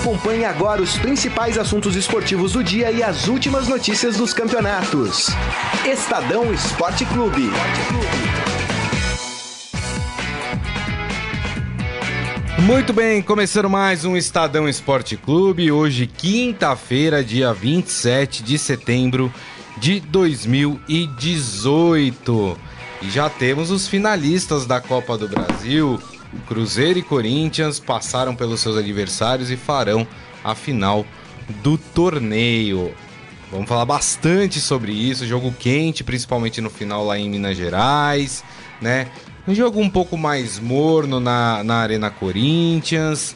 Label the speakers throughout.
Speaker 1: Acompanhe agora os principais assuntos esportivos do dia e as últimas notícias dos campeonatos. Estadão Esporte Clube.
Speaker 2: Muito bem, começando mais um Estadão Esporte Clube. Hoje, quinta-feira, dia 27 de setembro de 2018. E já temos os finalistas da Copa do Brasil. Cruzeiro e Corinthians passaram pelos seus adversários e farão a final do torneio. Vamos falar bastante sobre isso. Jogo quente, principalmente no final lá em Minas Gerais, né? Um jogo um pouco mais morno na, na Arena Corinthians.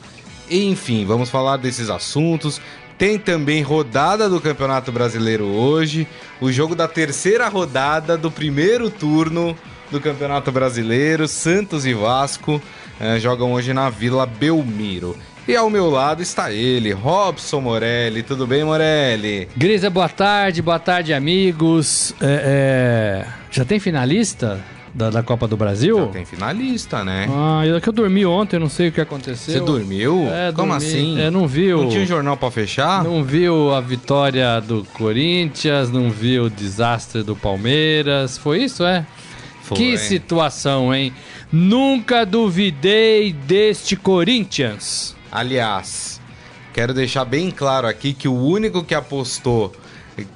Speaker 2: Enfim, vamos falar desses assuntos. Tem também rodada do Campeonato Brasileiro hoje. O jogo da terceira rodada do primeiro turno do Campeonato Brasileiro. Santos e Vasco eh, jogam hoje na Vila Belmiro. E ao meu lado está ele, Robson Morelli. Tudo bem, Morelli?
Speaker 3: Grisa, boa tarde, boa tarde, amigos. É, é... Já tem finalista da, da, Copa do Brasil? Já
Speaker 2: tem finalista, né?
Speaker 3: Ah, eu, que eu dormi ontem, não sei o que aconteceu.
Speaker 2: Você dormiu?
Speaker 3: É,
Speaker 2: Como
Speaker 3: dormi.
Speaker 2: assim?
Speaker 3: É, não viu.
Speaker 2: Não tinha um jornal para fechar?
Speaker 3: Não viu a vitória do Corinthians, não viu o desastre do Palmeiras. Foi isso, é?
Speaker 2: Foi.
Speaker 3: Que situação, hein? Nunca duvidei deste Corinthians.
Speaker 2: Aliás, quero deixar bem claro aqui que o único que apostou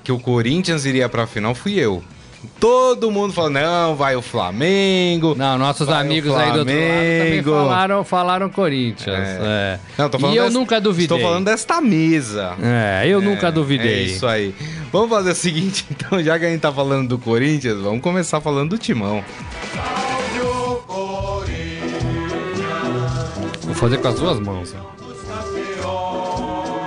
Speaker 2: que o Corinthians iria para a final fui eu. Todo mundo falou, não, vai o Flamengo.
Speaker 3: Não, nossos amigos aí do outro lado também falaram, falaram Corinthians. É. É.
Speaker 2: Não, tô falando
Speaker 3: e eu
Speaker 2: dessa,
Speaker 3: nunca duvidei.
Speaker 2: Estou falando desta mesa.
Speaker 3: É, eu é, nunca duvidei.
Speaker 2: É isso aí. Vamos fazer o seguinte, então, já que a gente tá falando do Corinthians, vamos começar falando do Timão.
Speaker 3: Vou fazer com as duas mãos. Né?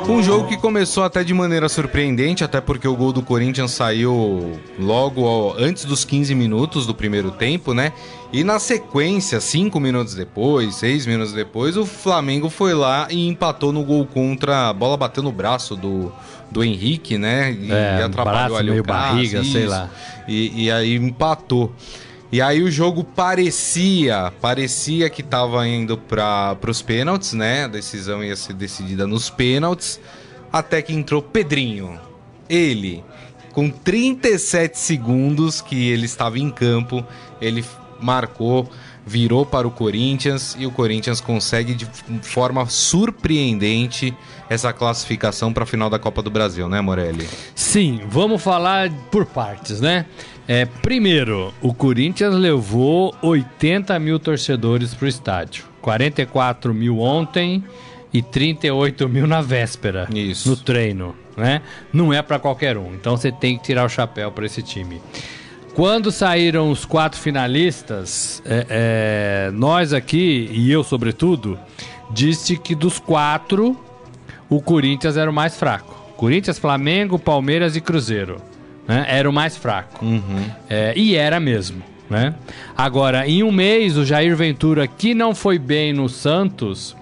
Speaker 2: Um jogo que começou até de maneira surpreendente, até porque o gol do Corinthians saiu logo antes dos 15 minutos do primeiro tempo, né? E na sequência, 5 minutos depois, 6 minutos depois, o Flamengo foi lá e empatou no gol contra. A bola bateu no braço do, do Henrique, né?
Speaker 3: E, é, e atrapalhou braço, ali o caso, barriga, isso, sei lá.
Speaker 2: E, e aí empatou. E aí o jogo parecia, parecia que estava indo para os pênaltis, né? A decisão ia ser decidida nos pênaltis, até que entrou Pedrinho. Ele, com 37 segundos que ele estava em campo, ele marcou, virou para o Corinthians e o Corinthians consegue de forma surpreendente essa classificação para a final da Copa do Brasil, né, Morelli?
Speaker 3: Sim, vamos falar por partes, né? É, primeiro, o Corinthians levou 80 mil torcedores para o estádio. 44 mil ontem e 38 mil na véspera.
Speaker 2: Isso.
Speaker 3: No treino, né? Não é para qualquer um. Então você tem que tirar o chapéu para esse time. Quando saíram os quatro finalistas, é, é, nós aqui, e eu sobretudo, disse que dos quatro, o Corinthians era o mais fraco. Corinthians, Flamengo, Palmeiras e Cruzeiro né? Era o mais fraco.
Speaker 2: Uhum.
Speaker 3: É, e era mesmo. Né? Agora, em um mês, o Jair Ventura, que não foi bem no Santos,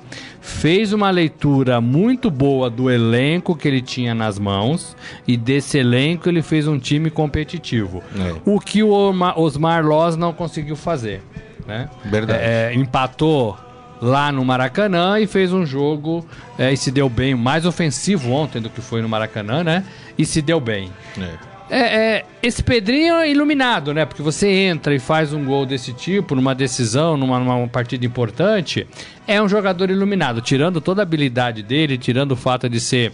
Speaker 3: fez uma leitura muito boa do elenco que ele tinha nas mãos e desse elenco ele fez um time competitivo.
Speaker 2: É.
Speaker 3: O que o Osmar Loz não conseguiu fazer. Né?
Speaker 2: Verdade.
Speaker 3: É, empatou lá no Maracanã e fez um jogo é, e se deu bem, mais ofensivo ontem do que foi no Maracanã, né? E se deu bem.
Speaker 2: É.
Speaker 3: É, é, esse Pedrinho é iluminado, né? Porque você entra e faz um gol desse tipo, numa decisão, numa, numa partida importante, é um jogador iluminado, tirando toda a habilidade dele, tirando o fato de ser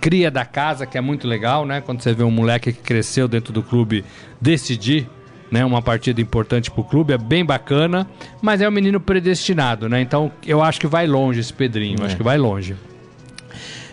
Speaker 3: cria da casa, que é muito legal, né? Quando você vê um moleque que cresceu dentro do clube decidir né, uma partida importante pro clube, é bem bacana, mas é um menino predestinado, né? Então eu acho que vai longe esse Pedrinho, é. acho que vai longe.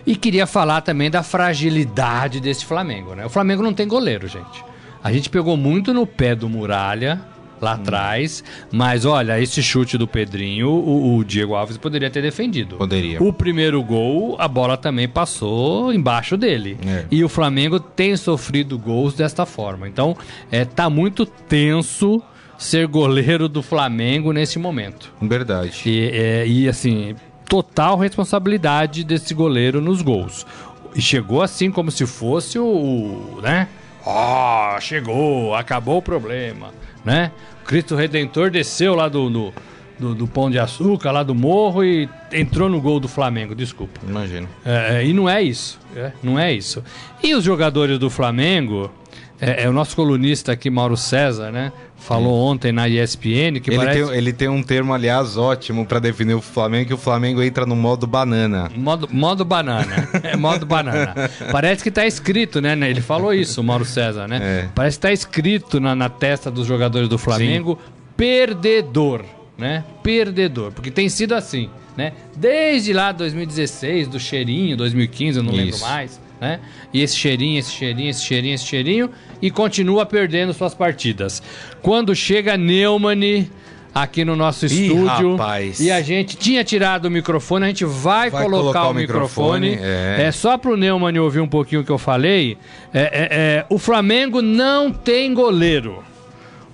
Speaker 3: E queria falar também da fragilidade desse Flamengo, né? O Flamengo não tem goleiro, gente. A gente pegou muito no pé do Muralha lá hum. atrás, mas olha, esse chute do Pedrinho, o, o, Diego Alves poderia ter defendido.
Speaker 2: Poderia.
Speaker 3: O primeiro gol, a bola também passou embaixo dele.
Speaker 2: É.
Speaker 3: E o Flamengo tem sofrido gols desta forma. Então, é, tá muito tenso ser goleiro do Flamengo nesse momento.
Speaker 2: Verdade.
Speaker 3: E, é, e assim, total responsabilidade desse goleiro nos gols. E chegou assim como se fosse o, né? Ó, oh, chegou, acabou o problema, né? Cristo Redentor desceu lá do, no, do, do Pão de Açúcar, lá do Morro, e entrou no gol do Flamengo, desculpa.
Speaker 2: Imagino.
Speaker 3: É, é, e não é isso. É, não é isso. E os jogadores do Flamengo, é, é o nosso colunista aqui, Mauro César, né? Falou ontem na ESPN que
Speaker 2: Ele,
Speaker 3: parece.
Speaker 2: tem, ele tem um termo, aliás, ótimo pra definir o Flamengo, que o Flamengo entra no modo banana.
Speaker 3: Modo, modo banana. É modo banana. Parece que tá escrito, né? Ele falou isso, o Mauro César, né?
Speaker 2: É.
Speaker 3: Parece que tá escrito na, na testa dos jogadores do Flamengo perdedor, né? Perdedor. Porque tem sido assim, né? Desde lá 2016, do cheirinho, 2015, eu não lembro
Speaker 2: Isso.
Speaker 3: mais, né? E esse cheirinho, esse cheirinho, esse cheirinho, esse cheirinho, e continua perdendo suas partidas. Quando chega Neumann aqui no nosso estúdio
Speaker 2: rapaz.
Speaker 3: e a gente tinha tirado o microfone, a gente vai,
Speaker 2: Vai
Speaker 3: colocar,
Speaker 2: colocar
Speaker 3: o
Speaker 2: o
Speaker 3: microfone.
Speaker 2: microfone,
Speaker 3: É.
Speaker 2: é.
Speaker 3: só pro Neumann ouvir um pouquinho o que eu falei. É, é, é, o Flamengo não tem goleiro.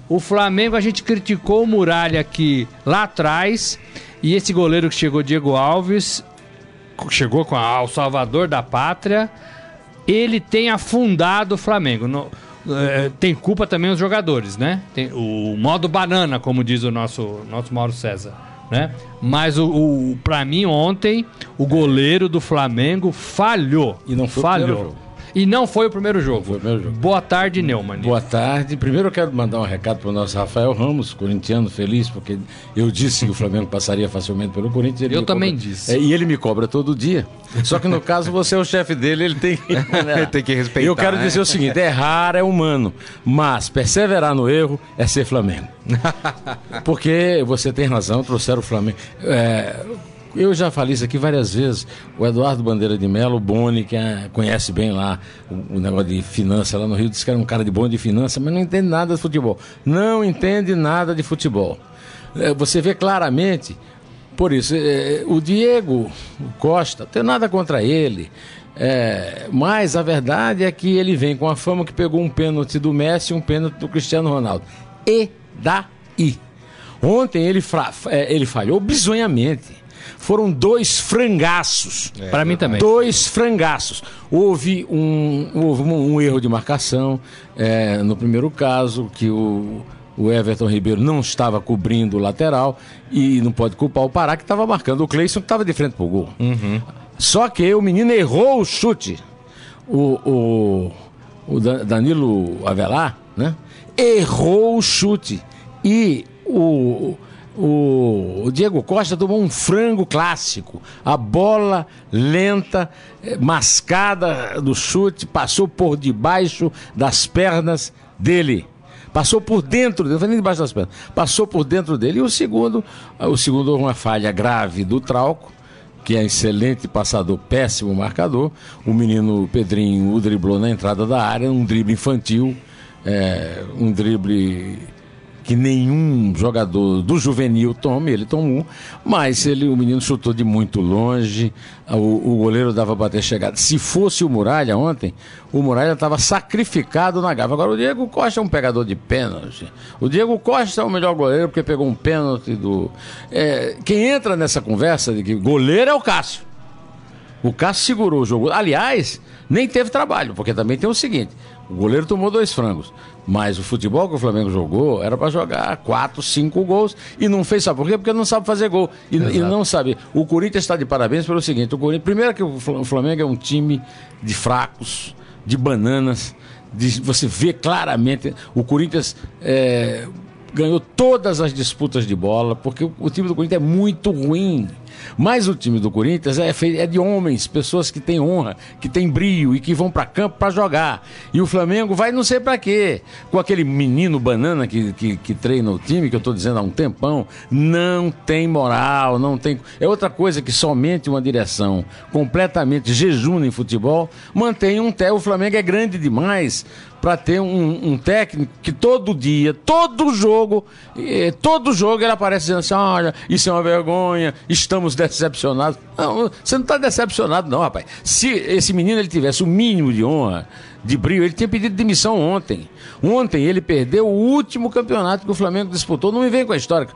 Speaker 3: O Flamengo, a gente criticou o Muralha aqui lá atrás. E esse goleiro que chegou, Diego Alves, chegou com a, o salvador da pátria. Ele tem afundado o Flamengo. No- é, tem culpa também os jogadores, né? Tem o modo banana, como diz o nosso, nosso Mauro César. Né? Mas o, o para mim ontem o goleiro do Flamengo falhou.
Speaker 4: E não foi
Speaker 3: falhou. E não foi o primeiro jogo.
Speaker 4: foi o primeiro jogo.
Speaker 3: Boa tarde, Neumann.
Speaker 4: Boa tarde. Primeiro eu quero mandar um recado para o nosso Rafael Ramos, corintiano feliz, porque eu disse que o Flamengo passaria facilmente pelo Corinthians. ele
Speaker 3: Eu também
Speaker 4: cobra-
Speaker 3: disse.
Speaker 4: É, e ele me cobra todo dia. Só que no caso você é o chefe dele, ele tem que,
Speaker 2: Ele tem que respeitar,
Speaker 4: Eu quero
Speaker 2: né?
Speaker 4: dizer o seguinte: errar é humano, mas perseverar no erro é ser Flamengo. Porque você tem razão, trouxeram o Flamengo. É, eu já falei isso aqui várias vezes. O Eduardo Bandeira de Melo, o Boni, que é- conhece bem lá o, o negócio de finança lá no Rio, disse que era um cara de bom de finança, mas não entende nada de futebol. Não entende nada de futebol. É, você vê claramente, por isso, é, o Diego Costa, não tem nada contra ele. é, mas a verdade é que ele vem com a fama que pegou um pênalti do Messi e um pênalti do Cristiano Ronaldo. E daí? Ontem ele, é, ele falhou bizonhamente. Foram dois frangaços.
Speaker 3: Pra mim também.
Speaker 4: Dois frangaços. Houve um, houve um, um erro de marcação é, no primeiro caso, que o, o Everton Ribeiro não estava cobrindo o lateral e não pode culpar o Pará, que estava marcando o Cleison, que estava de frente pro gol. Só que o menino errou o chute. O, o, o Da- Danilo Avelar, né? Errou o chute. E o, o, Diego Costa tomou um frango clássico. A bola lenta, eh, mascada do chute, passou por debaixo das pernas dele. Passou por dentro, não foi nem debaixo das pernas, passou por dentro dele. E o segundo, o segundo uma falha grave do Trauco, que é excelente passador, péssimo marcador. O menino Pedrinho o driblou na entrada da área, um drible infantil, é, um drible que nenhum jogador do juvenil tome, ele tomou, mas ele, o menino chutou de muito longe, o, o goleiro dava para ter chegado. Se fosse o Muralha ontem, o Muralha estava sacrificado na gava. Agora o Diego Costa é um pegador de pênalti. O Diego Costa é o melhor goleiro porque pegou um pênalti do. É, quem entra nessa conversa de que goleiro é o Cássio. O Cássio segurou o jogo. Aliás, nem teve trabalho, porque também tem o seguinte: o goleiro tomou dois frangos. Mas o futebol que o Flamengo jogou era para jogar quatro, cinco gols e não fez, sabe por quê? Porque não sabe fazer gol. E, e não sabe. O Corinthians está de parabéns pelo seguinte: o Corinthians, primeiro que o Fla- o Flamengo é um time de fracos, de bananas. de- você vê claramente. O Corinthians é, ganhou todas as disputas de bola, porque o, o time do Corinthians é muito ruim. Mas o time do Corinthians é, é de homens, pessoas que têm honra, que têm brilho e que vão para campo para jogar. E o Flamengo vai não sei para quê. Com aquele menino banana que, que, que treina o time, que eu estou dizendo há um tempão, não tem moral, não tem. É outra coisa que somente uma direção completamente jejuna em futebol mantém um té. O Flamengo é grande demais para ter um, um técnico que todo dia, todo jogo, eh, todo jogo ele aparece dizendo assim: olha, isso é uma vergonha, estamos decepcionados. Não, você não está decepcionado, não, rapaz. Se esse menino ele tivesse o mínimo de honra, de brilho, ele tinha pedido demissão ontem. Ontem ele perdeu o último campeonato que o Flamengo disputou. Não me vem com a história,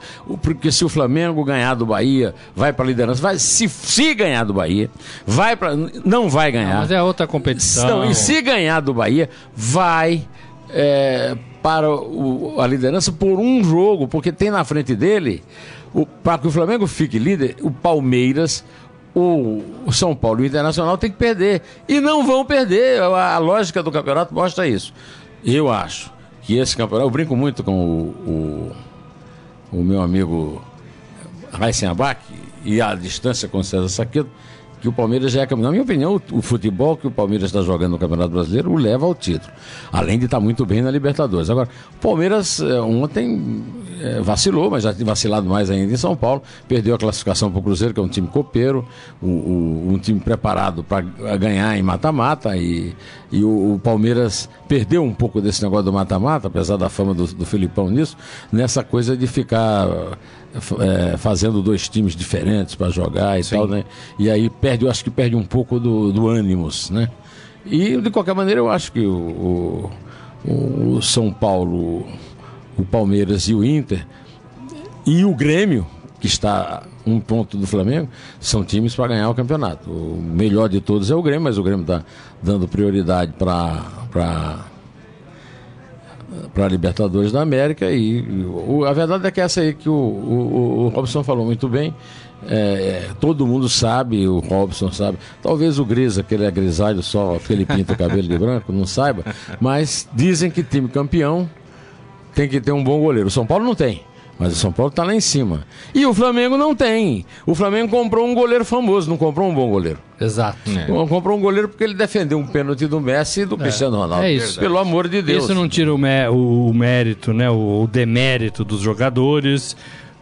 Speaker 4: porque se o Flamengo ganhar do Bahia, vai para a liderança. Vai, se, se ganhar do Bahia, vai para. Não vai ganhar.
Speaker 3: Mas é outra competição.
Speaker 4: Não, e se ganhar do Bahia, vai é, para o- a liderança por um jogo, porque tem na frente dele Para que o Flamengo fique líder, o Palmeiras, o São Paulo e o Internacional tem que perder. E não vão perder. A, a lógica do campeonato mostra isso. Eu acho que esse campeonato. Eu brinco muito com o, o, o meu amigo Raíssen Abac e a distância com César Saquedo que o Palmeiras já é campeão. Na minha opinião, o, futebol que o Palmeiras está jogando no Campeonato Brasileiro o leva ao título. Além de estar tá muito bem na Libertadores. Agora, o Palmeiras é, ontem é, vacilou, mas já tem vacilado mais ainda em São Paulo. Perdeu a classificação para o Cruzeiro, que é um time copeiro, um, um, um time preparado para ganhar em mata-mata. E, e o, o, Palmeiras perdeu um pouco desse negócio do mata-mata, apesar da fama do, do Filipão nisso, nessa coisa de ficar é, fazendo dois times diferentes para jogar e Sim. tal, né? E aí perde, eu acho que perde um pouco do, do ânimos, né? E de qualquer maneira eu acho que o, o, o São Paulo, o Palmeiras e o Inter e o Grêmio, que está um ponto do Flamengo, são times para ganhar o campeonato. O melhor de todos é o Grêmio, mas o Grêmio está dando prioridade para para a Libertadores da América e, o, a verdade é que essa aí que o, o, o Robson falou muito bem. É, é, todo mundo sabe, o Robson sabe. Talvez o Grisa, que ele é grisalho só, porque ele pinta o cabelo de branco, não saiba. Mas dizem que time campeão tem que ter um bom goleiro. O São Paulo não tem. Mas o São Paulo está lá em cima. E o Flamengo não tem. O Flamengo comprou um goleiro famoso, não comprou um bom goleiro.
Speaker 3: Exato. É.
Speaker 4: Comprou um goleiro porque ele defendeu um pênalti do Messi e do é. Cristiano Ronaldo.
Speaker 3: É isso.
Speaker 4: Pelo amor de Deus.
Speaker 3: Isso não tira o, mé o mérito, né? o demérito dos jogadores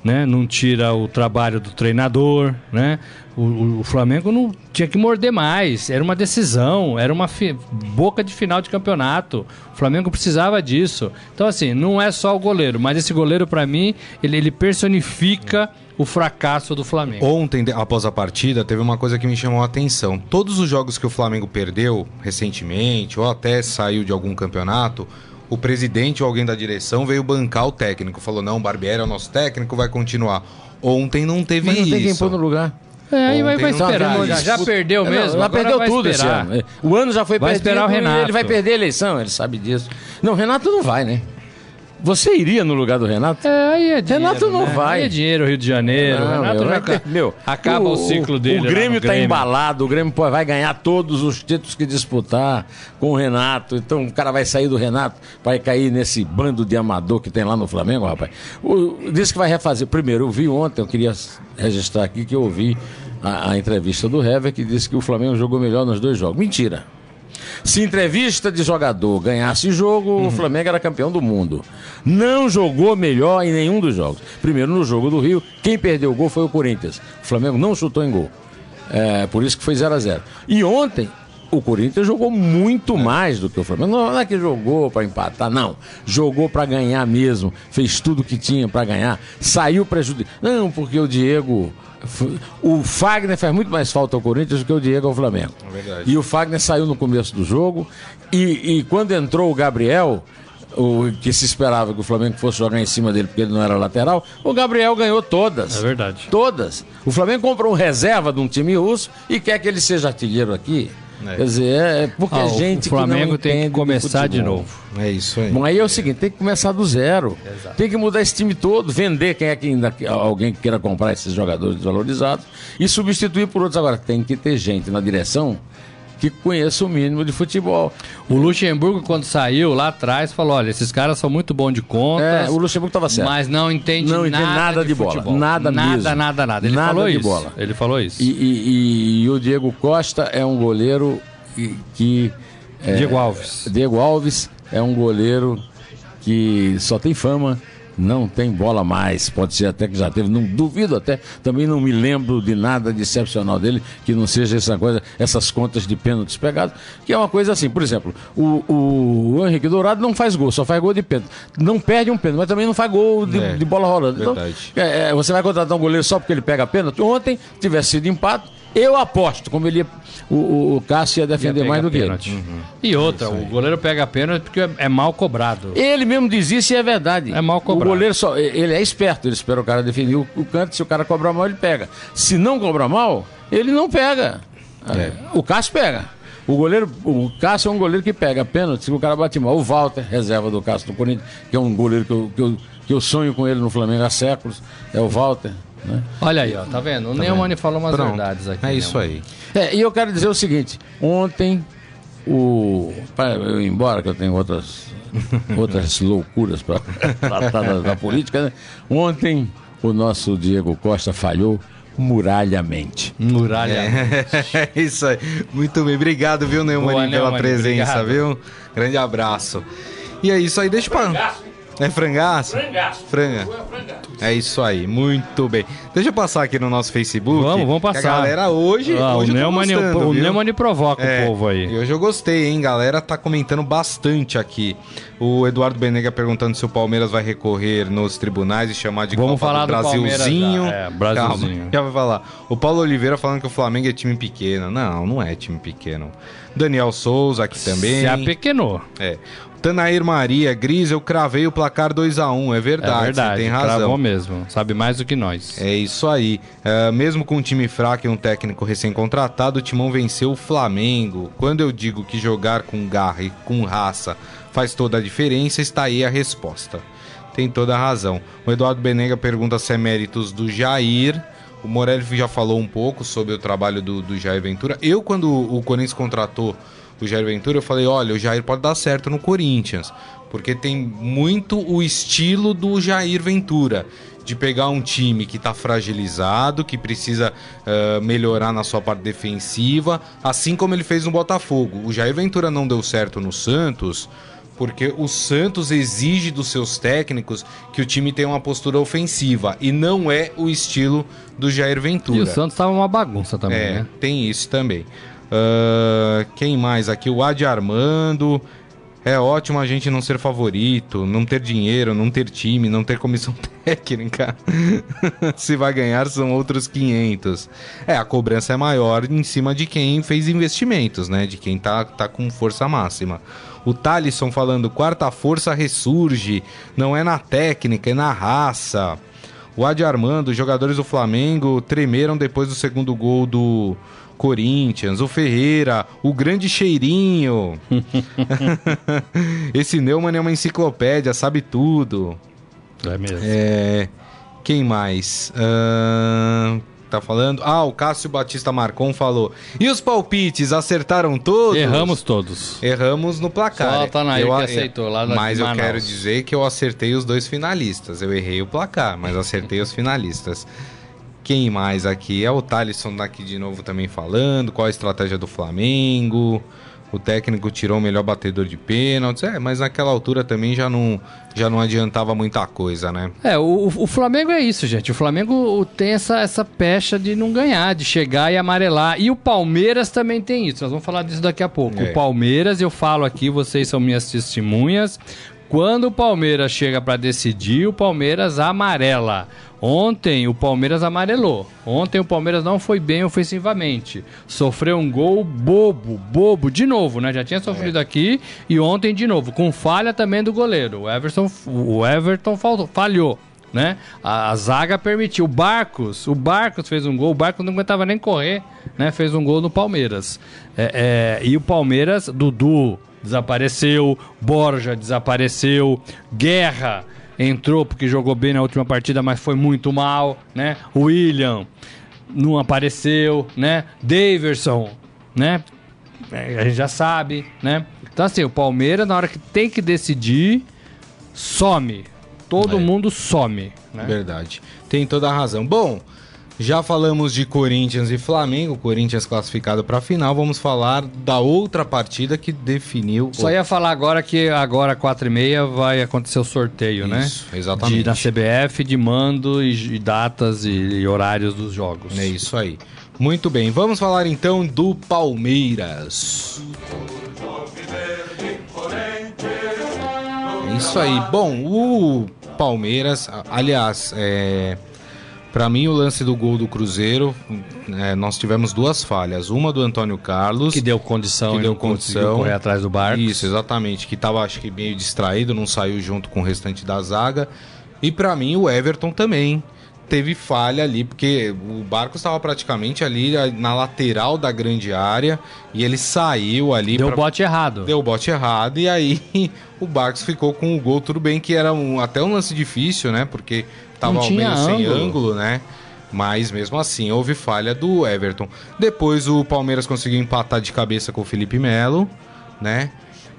Speaker 3: né? Não tira o trabalho do treinador, né? O, o, Flamengo não tinha que morder mais. Era uma decisão, era uma boca de final de campeonato. O Flamengo precisava disso. Então, assim, não é só o goleiro, mas esse goleiro, para mim, ele, ele personifica o fracasso do Flamengo.
Speaker 2: Ontem, após a partida, teve uma coisa que me chamou a atenção. Todos os jogos que o Flamengo perdeu recentemente, ou até saiu de algum campeonato, o presidente ou alguém da direção veio bancar o técnico. Falou, não, o Barbieri é o nosso técnico, vai continuar. Ontem não teve
Speaker 4: Mas não
Speaker 2: isso.
Speaker 4: tem quem pôr no lugar.
Speaker 3: É, aí vai, vai esperar. Já, já, perdeu mesmo.
Speaker 4: já perdeu tudo esperar. esse ano. O ano já foi
Speaker 3: vai perdido. Esperar o Renato.
Speaker 4: Ele vai perder a eleição, ele sabe disso. Não, o Renato não vai, né? Você iria no lugar do Renato?
Speaker 3: É, aí é dinheiro.
Speaker 4: Renato não
Speaker 3: né?
Speaker 4: vai.
Speaker 3: Aí é dinheiro, Rio de Janeiro. Não, Renato
Speaker 4: meu, já, meu,
Speaker 3: acaba o, o, ciclo dele.
Speaker 4: O Grêmio está embalado, o Grêmio vai ganhar todos os títulos que disputar com o Renato. Então o cara vai sair do Renato, vai cair nesse bando de amador que tem lá no Flamengo, rapaz. O, disse que vai refazer. Primeiro, eu vi ontem, eu queria registrar aqui que eu ouvi a, a entrevista do Hever que disse que o Flamengo jogou melhor nos dois jogos. Mentira. Se entrevista de jogador ganhasse jogo, uhum. o Flamengo era campeão do mundo. Não jogou melhor em nenhum dos jogos. Primeiro, no jogo do Rio, quem perdeu o gol foi o Corinthians. O Flamengo não chutou em gol. É, por isso que foi 0 a 0 E ontem, o Corinthians jogou muito é. mais do que o Flamengo. Não, é que jogou para empatar, não. Jogou para ganhar mesmo. Fez tudo que tinha para ganhar. Saiu prejudicado. Não, porque o Diego o Fagner faz muito mais falta ao Corinthians do que o Diego ao Flamengo. É e o Fagner saiu no começo do jogo. E, e quando entrou o Gabriel, o que se esperava que o Flamengo fosse jogar em cima dele porque ele não era lateral, o Gabriel ganhou todas.
Speaker 3: É verdade.
Speaker 4: Todas. O Flamengo comprou um reserva de um time russo e quer que ele seja artilheiro aqui. É. Quer dizer, é porque ah, gente
Speaker 3: o Flamengo tem que começar de, de, novo.
Speaker 4: É isso aí. Bom, aí é o seguinte, tem que começar do zero. Exato. Tem que mudar esse time todo, vender quem é que ainda alguém que queira comprar esses jogadores desvalorizados e substituir por outros. Agora, tem que ter gente na direção que conheça o mínimo de futebol.
Speaker 3: O Luxemburgo, quando saiu lá atrás, falou: olha, esses caras são muito bons de conta. É,
Speaker 4: o Luxemburgo estava certo.
Speaker 3: Mas não entende, não entende nada, nada de, de bola.
Speaker 4: Nada,
Speaker 3: nada
Speaker 4: mesmo.
Speaker 3: Nada, nada, Ele
Speaker 4: nada
Speaker 3: falou
Speaker 4: de
Speaker 3: isso.
Speaker 4: bola.
Speaker 3: Ele falou isso.
Speaker 4: E, e, e, o Diego Costa é um goleiro que.
Speaker 3: É, Diego Alves.
Speaker 4: Diego Alves é um goleiro que só tem fama, não tem bola mais. Pode ser até que já teve, não duvido até. Também não me lembro de nada de excepcional dele que não seja essa coisa, essas contas de pênaltis pegados, que é uma coisa assim. Por exemplo, o, o, o Henrique Dourado não faz gol, só faz gol de pênalti. Não perde um pênalti, mas também não faz gol de, é, de bola rolando. Então, é, é, você vai contratar um goleiro só porque ele pega pênalti. Ontem tivesse sido empate eu aposto, como ele ia, o, o Cássio ia defender ia mais do que ele. Uhum.
Speaker 3: E outra, o goleiro pega a pênalti porque é mal cobrado.
Speaker 4: Ele mesmo diz isso e é verdade.
Speaker 3: É mal cobrado.
Speaker 4: O goleiro só, ele é esperto, ele espera o cara definir o, o canto, se o cara cobrar mal, ele pega. Se não cobrar mal, ele não pega. É. O Cássio pega. O goleiro, o Cássio é um goleiro que pega pênalti se o cara bate mal. O Walter, reserva do Cássio do Corinthians, que é um goleiro que eu, que eu, que eu sonho com ele no Flamengo há séculos, é o Walter. Né?
Speaker 3: Olha aí, ó, tá vendo? O Neumann falou umas
Speaker 2: Pronto.
Speaker 3: verdades aqui.
Speaker 2: É isso aí.
Speaker 4: É, e eu quero dizer o seguinte: ontem, o. Eu ir embora, que eu tenho outras, outras loucuras para tratar da, da política, né? Ontem, o nosso Diego Costa falhou muralhamente.
Speaker 3: Muralha.
Speaker 2: É isso aí. Muito bem. Obrigado, viu, Neumann,
Speaker 3: Boa,
Speaker 2: pela presença,
Speaker 3: obrigado.
Speaker 2: viu? Grande abraço. E é isso aí, deixa pra. É frangaço? Frangaço. Franga. É isso aí, muito bem. Deixa eu passar aqui no nosso Facebook.
Speaker 3: Vamos, vamos passar.
Speaker 2: A galera hoje.
Speaker 3: Ah,
Speaker 2: hoje
Speaker 3: o Neumann,
Speaker 2: gostando,
Speaker 3: o? Neumann provoca
Speaker 2: É,
Speaker 3: o povo aí.
Speaker 2: E hoje eu gostei, hein? Galera tá comentando bastante aqui. O Eduardo Benega perguntando se o Palmeiras vai recorrer nos tribunais e chamar de
Speaker 3: Vamos
Speaker 2: Copa
Speaker 3: falar
Speaker 2: do
Speaker 3: do Palmeiras
Speaker 2: Brasilzinho.
Speaker 3: já, é, Brasilzinho.
Speaker 2: Calma, já vai falar. O Paulo Oliveira falando que o Flamengo é time pequeno. Não, não é time pequeno. Daniel Souza aqui também.
Speaker 3: Se apequenou.
Speaker 2: É. Tanair Maria, Gris, eu cravei o placar 2x1. É verdade,
Speaker 3: é verdade,
Speaker 2: tem
Speaker 3: cravou
Speaker 2: razão.
Speaker 3: mesmo. Sabe mais do que nós.
Speaker 2: É isso aí. É, mesmo com um time fraco e um técnico recém-contratado, o Timão venceu o Flamengo. Quando eu digo que jogar com garra e com raça faz toda a diferença, está aí a resposta. Tem toda a razão. O Eduardo Benega pergunta se é méritos do Jair. O Morelli já falou um pouco sobre o trabalho do, do Jair Ventura. Eu, quando o Corinthians contratou o Jair Ventura, eu falei: olha, o Jair pode dar certo no Corinthians. Porque tem muito o estilo do Jair Ventura. De pegar um time que está fragilizado, que precisa ah, melhorar na sua parte defensiva, assim como ele fez no Botafogo. O Jair Ventura não deu certo no Santos, porque o Santos exige dos seus técnicos que o time tenha uma postura ofensiva e não é o estilo do Jair Ventura.
Speaker 3: E o Santos tava uma bagunça também,
Speaker 2: É,
Speaker 3: né?
Speaker 2: tem isso também. Ah, quem mais aqui? O Adi Armando. É ótimo a gente não ser favorito, não ter dinheiro, não ter time, não ter comissão técnica. Se vai ganhar, são outros 500. É, a cobrança é maior em cima de quem fez investimentos, né? De quem tá, tá com força máxima. O Thalisson falando, quarta força ressurge, não é na técnica, é na raça. O Adi Armando, os jogadores do Flamengo tremeram depois do segundo gol do Corinthians. O Ferreira, o grande cheirinho. Esse Neumann é uma enciclopédia, sabe tudo.
Speaker 3: É mesmo.
Speaker 2: É, Quem mais? Ahn, tá falando? Ah, o Cássio Batista Marcon falou. E os palpites, acertaram todos?
Speaker 3: Erramos todos.
Speaker 2: Erramos no placar.
Speaker 3: Só o Tanair
Speaker 2: Eu-
Speaker 3: que aceitou lá na-
Speaker 2: Mas
Speaker 3: de
Speaker 2: eu
Speaker 3: Manaus.
Speaker 2: quero dizer que eu acertei os dois finalistas. Eu errei o placar, mas acertei os finalistas. Quem mais aqui? É o Thalisson daqui de novo também falando. Qual a estratégia do Flamengo? O técnico tirou o melhor batedor de pênaltis. É, mas naquela altura também já não, já não adiantava muita coisa, né?
Speaker 3: É, o, o Flamengo é isso, gente. O Flamengo tem essa, essa pecha de não ganhar, de chegar e amarelar. E o Palmeiras também tem isso. Nós vamos falar disso daqui a pouco.
Speaker 2: É.
Speaker 3: O Palmeiras, eu falo aqui, vocês são minhas testemunhas. Quando o Palmeiras chega para decidir, o Palmeiras amarela. Ontem o Palmeiras amarelou. Ontem o Palmeiras não foi bem ofensivamente. Sofreu um gol bobo, bobo, de novo, né? Já tinha sofrido aqui e ontem de novo, com falha também do goleiro. O Everton, o Everton faltou, falhou. Né? A, a zaga permitiu. O Barcos, o Barcos fez um gol. O Barcos não aguentava nem correr, né? Fez um gol no Palmeiras. É, é, e o Palmeiras, Dudu desapareceu, Borja desapareceu, Guerra entrou porque jogou bem na última partida, mas foi muito mal, né? William não apareceu, né? Daverson, né? É, A gente já sabe, né? Então assim, o Palmeiras na hora que tem que decidir, some. Todo
Speaker 2: É.
Speaker 3: mundo some, né?
Speaker 2: Verdade. Tem toda a razão. Bom, já falamos de Corinthians e Flamengo, Corinthians classificado para a final. Vamos falar da outra partida que definiu.
Speaker 3: Só ia falar agora que agora, 4 e meia, vai acontecer o sorteio,
Speaker 2: Isso,
Speaker 3: né?
Speaker 2: exatamente.
Speaker 3: De, na CBF, de mando e, e datas e, e horários dos jogos.
Speaker 2: É isso aí. Muito bem, vamos falar então do Palmeiras. É isso aí. Bom, o Palmeiras, aliás, é, para mim o lance do gol do Cruzeiro, é, nós tivemos duas falhas. Uma do Antônio Carlos,
Speaker 3: Que deu condição
Speaker 2: Que deu condição.
Speaker 3: correr atrás do barco.
Speaker 2: Isso, exatamente. Que tava, acho que, meio distraído, não saiu junto com o restante da zaga. E pra mim, o Everton também teve falha ali, porque o barco estava praticamente ali na lateral da grande área e ele saiu ali.
Speaker 3: Deu pra... bote errado.
Speaker 2: Deu bote errado e aí o Barcos ficou com o gol. Tudo bem que era um, até um lance difícil, né? Porque tava meio ângulo. sem ângulo, né? Mas mesmo assim houve falha do Everton. Depois o Palmeiras conseguiu empatar de cabeça com o Felipe Melo, né?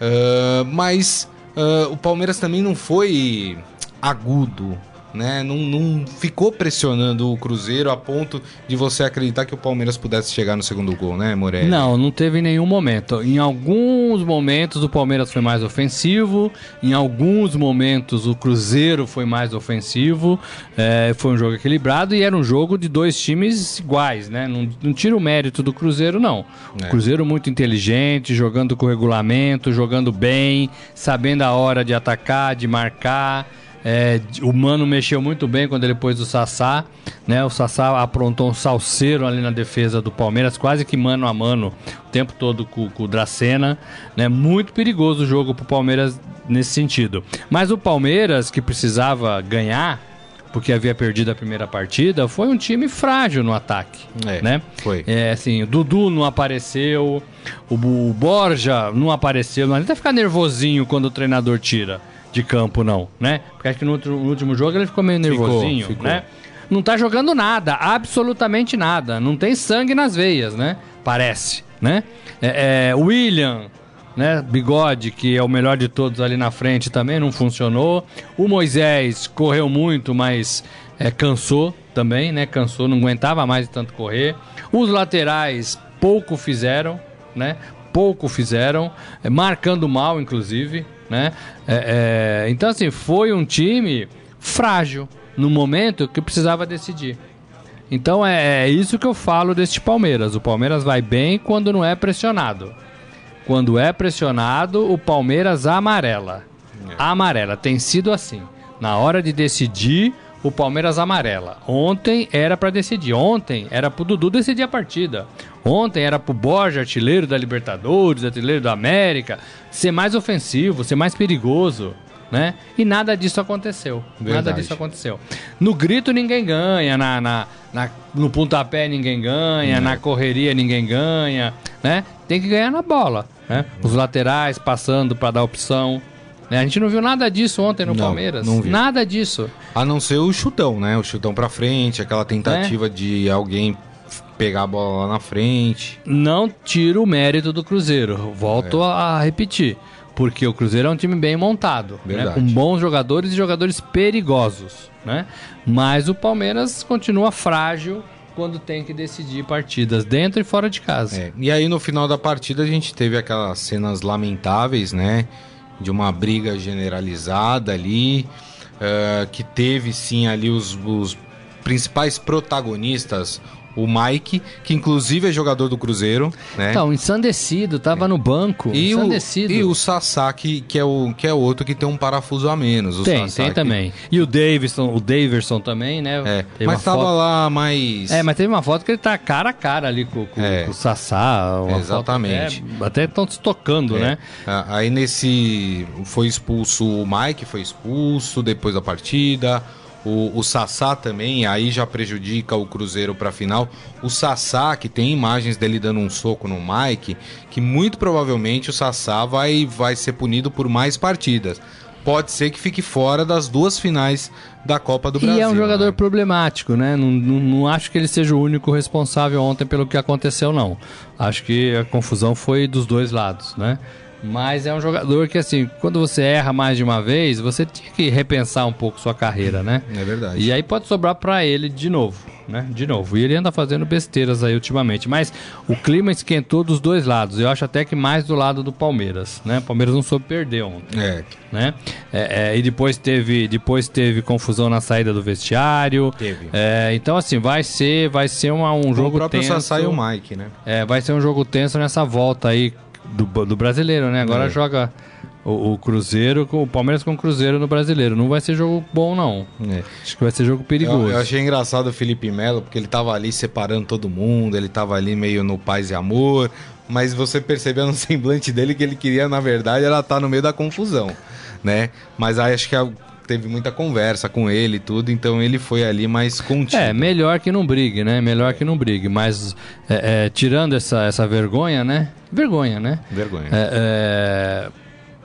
Speaker 2: Uh, mas uh, o Palmeiras também não foi agudo né? Não, não ficou pressionando o Cruzeiro a ponto de você acreditar que o Palmeiras pudesse chegar no segundo gol, né, Morelli?
Speaker 3: Não, não teve nenhum momento. Em alguns momentos o Palmeiras foi mais ofensivo, em alguns momentos o Cruzeiro foi mais ofensivo. É, foi um jogo equilibrado e era um jogo de dois times iguais, né? Não, não tira o mérito do Cruzeiro, não. O é. Cruzeiro muito inteligente, jogando com regulamento, jogando bem, sabendo a hora de atacar, de marcar. É, o Mano mexeu muito bem quando ele pôs o Sassá, né? O Sassá aprontou um salseiro ali na defesa do Palmeiras, quase que mano a mano o tempo todo com, com o Dracena, né? Muito perigoso o jogo pro Palmeiras nesse sentido. Mas o Palmeiras, que precisava ganhar, porque havia perdido a primeira partida, foi um time frágil no ataque, é, né?
Speaker 2: Foi.
Speaker 3: É, assim, o Dudu não apareceu, o, o Borja não apareceu, não adianta ficar nervosinho quando o treinador tira de campo, não, né? Porque acho que no, no último jogo ele ficou meio nervosinho, ficou, ficou. né? Não tá jogando nada, absolutamente nada. Não tem sangue nas veias, né? Parece, né? É, é, William, né? Bigode, que é o melhor de todos ali na frente, também não funcionou. O Moisés correu muito, mas é, cansou também, né? Cansou, não aguentava mais de tanto correr. Os laterais pouco fizeram, né? Pouco fizeram, é, marcando mal, inclusive, né? É, é, então, assim, foi um time frágil no momento que precisava decidir. Então é, é, isso que eu falo deste Palmeiras. O Palmeiras vai bem quando não é pressionado. Quando é pressionado, o Palmeiras amarela. É. Amarela. Tem sido assim. Na hora de decidir, o Palmeiras amarela. Ontem era para decidir. Ontem era pro Dudu decidir a partida. Ontem era pro Borja, artilheiro da Libertadores, artilheiro da América, ser mais ofensivo, ser mais perigoso. Né? E nada disso aconteceu. Verdade. Nada disso aconteceu. No grito ninguém ganha, na, na, na no pontapé ninguém ganha, na correria ninguém ganha, né? Tem que ganhar na bola, né? Os laterais passando para dar opção, né? A gente não viu nada disso ontem no não, Palmeiras. Não nada disso.
Speaker 2: A não ser o chutão, né? O chutão pra frente, aquela tentativa é. de alguém pegar a bola lá na frente.
Speaker 3: Não tira o mérito do Cruzeiro. Volto é. a repetir. Porque o Cruzeiro é um time bem montado, né? com bons jogadores e jogadores perigosos. Né? Mas o Palmeiras continua frágil quando tem que decidir partidas dentro e fora de casa.
Speaker 2: É. E aí no final da partida a gente teve aquelas cenas lamentáveis, né? de uma briga generalizada ali, uh, que teve sim ali os, os principais protagonistas o Mike, que inclusive é jogador do Cruzeiro, né?
Speaker 3: Então, ensandecido, tava é. no banco,
Speaker 2: e ensandecido. O, e o Sassá, que, é o, que é outro que tem um parafuso a menos. O
Speaker 3: tem, Sassá, tem também. E o Davidson, o Daverson também, né?
Speaker 2: É, mas tava foto... lá mais...
Speaker 3: É, mas teve uma foto que ele tá cara a cara ali com, com, é. com o Sassá.
Speaker 2: Exatamente.
Speaker 3: até estão se tocando, é. né?
Speaker 2: Aí nesse... Foi expulso o Mike, foi expulso depois da partida... O, o Sassá também, aí já prejudica o Cruzeiro para a final. O Sassá, que tem imagens dele dando um soco no Mike, que muito provavelmente o Sassá vai, vai ser punido por mais partidas. Pode ser que fique fora das duas finais da Copa do Brasil.
Speaker 3: E é um jogador né? problemático, né? Não, não, não, acho que ele seja o único responsável ontem pelo que aconteceu, não. Acho que a confusão foi dos dois lados, né? Mas é um jogador que, assim, quando você erra mais de uma vez, você tinha que repensar um pouco sua carreira, né?
Speaker 2: É verdade.
Speaker 3: E aí pode sobrar para ele de novo, né? De novo. E ele anda fazendo besteiras aí ultimamente. Mas o clima esquentou dos dois lados. Eu acho até que mais do lado do Palmeiras, né? O Palmeiras não soube perder ontem.
Speaker 2: É.
Speaker 3: Né? É, é, e depois teve, depois teve confusão na saída do vestiário.
Speaker 2: Teve.
Speaker 3: É, então, assim, vai ser, vai ser uma, um jogo tenso. O próprio
Speaker 2: Sassá e o Mike, né?
Speaker 3: É, vai ser um jogo tenso nessa volta aí do, do brasileiro, né? Agora é. joga o, o, Cruzeiro com o Palmeiras com o Cruzeiro no brasileiro. Não vai ser jogo bom, não. É. Acho que vai ser jogo perigoso.
Speaker 2: Eu, eu, achei engraçado o Felipe Melo, porque ele tava ali separando todo mundo, ele tava ali meio no paz e amor, mas você percebeu no semblante dele que ele queria, na verdade, ela tá no meio da confusão, né? Mas aí acho que a, teve muita conversa com ele e tudo, então ele foi ali mais contido.
Speaker 3: É, melhor que não brigue, né? Melhor que não brigue. Mas é, é, tirando essa, essa vergonha, né? Vergonha, né?
Speaker 2: Vergonha.
Speaker 3: É, é,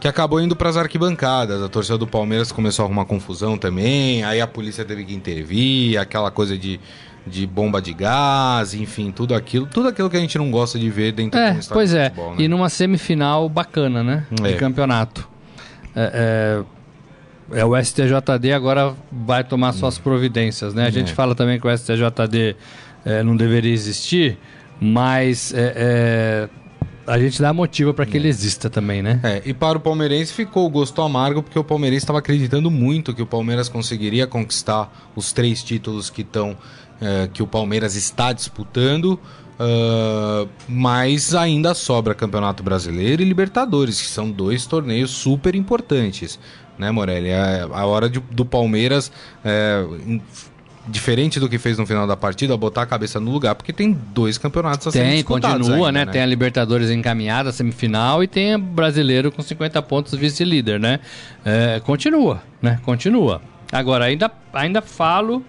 Speaker 2: Que acabou indo pras arquibancadas. A torcida do Palmeiras começou a arrumar confusão também. Aí a polícia teve que intervir, aquela coisa de, de bomba de gás, enfim, tudo aquilo. Tudo aquilo que a gente não gosta de ver dentro
Speaker 3: É,
Speaker 2: do estádio
Speaker 3: pois é.
Speaker 2: futebol, né?
Speaker 3: E numa semifinal bacana, né?
Speaker 2: É.
Speaker 3: De campeonato. É, é- é o STJD agora vai tomar suas providências, né? A gente
Speaker 2: É.
Speaker 3: fala também que o STJD é, não deveria existir, mas é, é, a gente dá motivo para que ele exista também, né?
Speaker 2: É, e para o palmeirense ficou o gosto amargo, porque o palmeirense estava acreditando muito que o Palmeiras conseguiria conquistar os três títulos que estão é, que o Palmeiras está disputando. ah, mas ainda sobra Campeonato Brasileiro e Libertadores, que são dois torneios super importantes, né, Morelli? É a hora de- do Palmeiras, é, em- diferente do que fez no final da partida, botar a cabeça no lugar, porque tem dois campeonatos a
Speaker 3: Tem, continua,
Speaker 2: ainda,
Speaker 3: né? Tem a Libertadores encaminhada, a semifinal, e tem o brasileiro com 50 pontos vice-líder, né? É, continua, né? Continua. Agora, ainda, ainda falo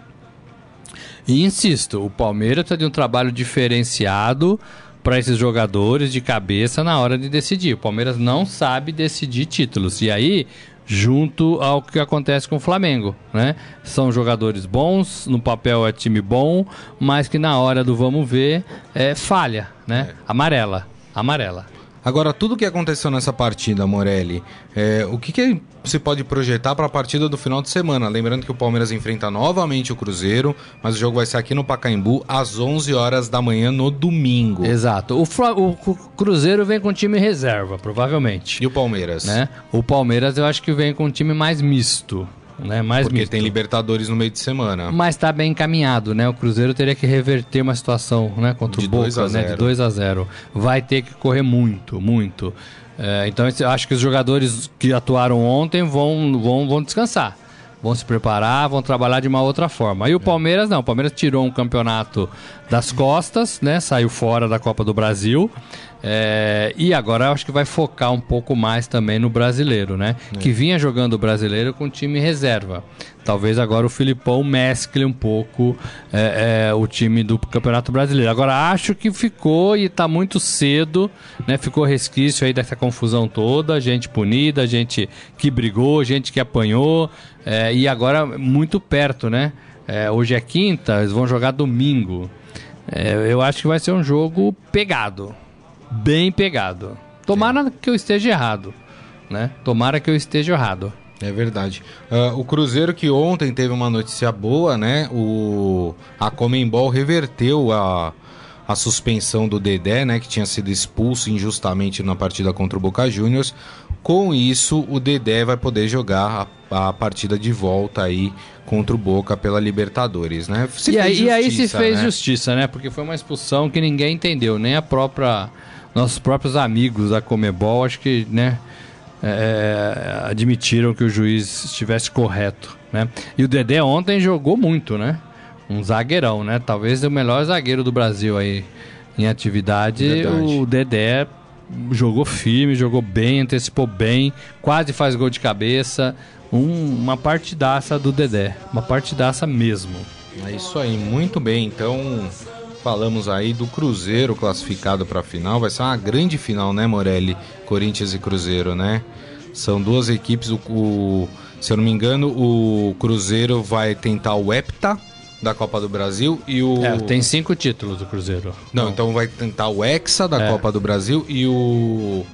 Speaker 3: e insisto, o Palmeiras precisa de um trabalho diferenciado para esses jogadores de cabeça na hora de decidir. O Palmeiras não sabe decidir títulos. E aí, junto ao que acontece com o Flamengo, né? São jogadores bons, no papel é time bom, mas que na hora do vamos ver é falha, né? Amarela, amarela.
Speaker 2: Agora, tudo que aconteceu nessa partida, Morelli, é, o que, que se pode projetar para a partida do final de semana? Lembrando que o Palmeiras enfrenta novamente o Cruzeiro, mas o jogo vai ser aqui no Pacaembu às 11 horas da manhã no domingo.
Speaker 3: Exato. O, o Cruzeiro vem com time reserva, provavelmente.
Speaker 2: E o Palmeiras?
Speaker 3: Né? O Palmeiras eu acho que vem com um time mais misto, né? Mais
Speaker 2: Porque
Speaker 3: misto.
Speaker 2: tem Libertadores no meio de semana.
Speaker 3: Mas tá bem encaminhado, né? O Cruzeiro teria que reverter uma situação, né? Contra
Speaker 2: De
Speaker 3: o Boca,
Speaker 2: 2 a
Speaker 3: né? De
Speaker 2: 0.
Speaker 3: 2 a 0 Vai ter que correr muito, muito. É, então acho que os jogadores que atuaram ontem vão, vão, vão descansar. Vão se preparar, vão trabalhar de uma outra forma. E o Palmeiras não. O Palmeiras tirou um campeonato das costas, né? Saiu fora da Copa do Brasil. É, e agora eu acho que vai focar um pouco mais também no brasileiro, né? Que vinha jogando o brasileiro com time reserva. Talvez agora o Filipão mescle um pouco é, é, o time do Campeonato Brasileiro. Agora acho que ficou e está muito cedo, né? Ficou resquício aí dessa confusão toda, gente punida, gente que brigou, gente que apanhou, é, e agora muito perto, né? É, hoje é quinta, eles vão jogar domingo. É, eu acho que vai ser um jogo pegado, bem pegado. Tomara que eu esteja errado, né? Tomara que eu esteja errado.
Speaker 2: É verdade. Ah, o Cruzeiro que ontem teve uma notícia boa, né? O a Comembol reverteu a, a suspensão do Dedé, né? Que tinha sido expulso injustamente na partida contra o Boca Juniors. Com isso, o Dedé vai poder jogar a, a partida de volta aí contra o Boca pela Libertadores, né? Se
Speaker 3: e, aí, e aí se
Speaker 2: justiça,
Speaker 3: fez
Speaker 2: né?
Speaker 3: justiça, né? Porque foi uma expulsão que ninguém entendeu, nem a própria nossos próprios amigos da Comebol, acho que, né, é, admitiram que o juiz estivesse correto, né? E o Dedé ontem jogou muito, né? Um zagueirão, né? Talvez o melhor zagueiro do Brasil aí em atividade.
Speaker 2: Verdade.
Speaker 3: O Dedé jogou firme, jogou bem, antecipou bem, quase faz gol de cabeça. Um- uma partidaça do Dedé, uma partidaça mesmo.
Speaker 2: É isso aí, muito bem. Então, falamos aí do Cruzeiro classificado para a final. Vai ser uma grande final, né, Morelli? Corinthians e Cruzeiro, né? São duas equipes. O, o- se eu não me engano, o Cruzeiro vai tentar o Hepta da Copa do Brasil e o.
Speaker 3: É, tem cinco títulos do Cruzeiro.
Speaker 2: Não, então vai tentar o Hexa da
Speaker 3: É.
Speaker 2: Copa do Brasil e o.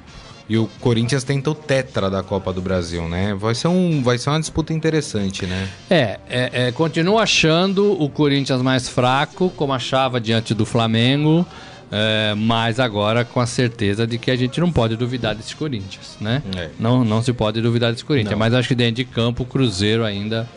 Speaker 2: E o Corinthians tenta o Tetra da Copa do Brasil, né? Vai ser, um, vai ser uma disputa interessante, né?
Speaker 3: É, é, é, continuo achando o Corinthians mais fraco, como achava diante do Flamengo, é, mas agora com a certeza de que a gente não pode duvidar desse Corinthians, né?
Speaker 2: É.
Speaker 3: Não, não se pode duvidar desse Corinthians,
Speaker 2: Não.
Speaker 3: mas acho que dentro de campo o Cruzeiro ainda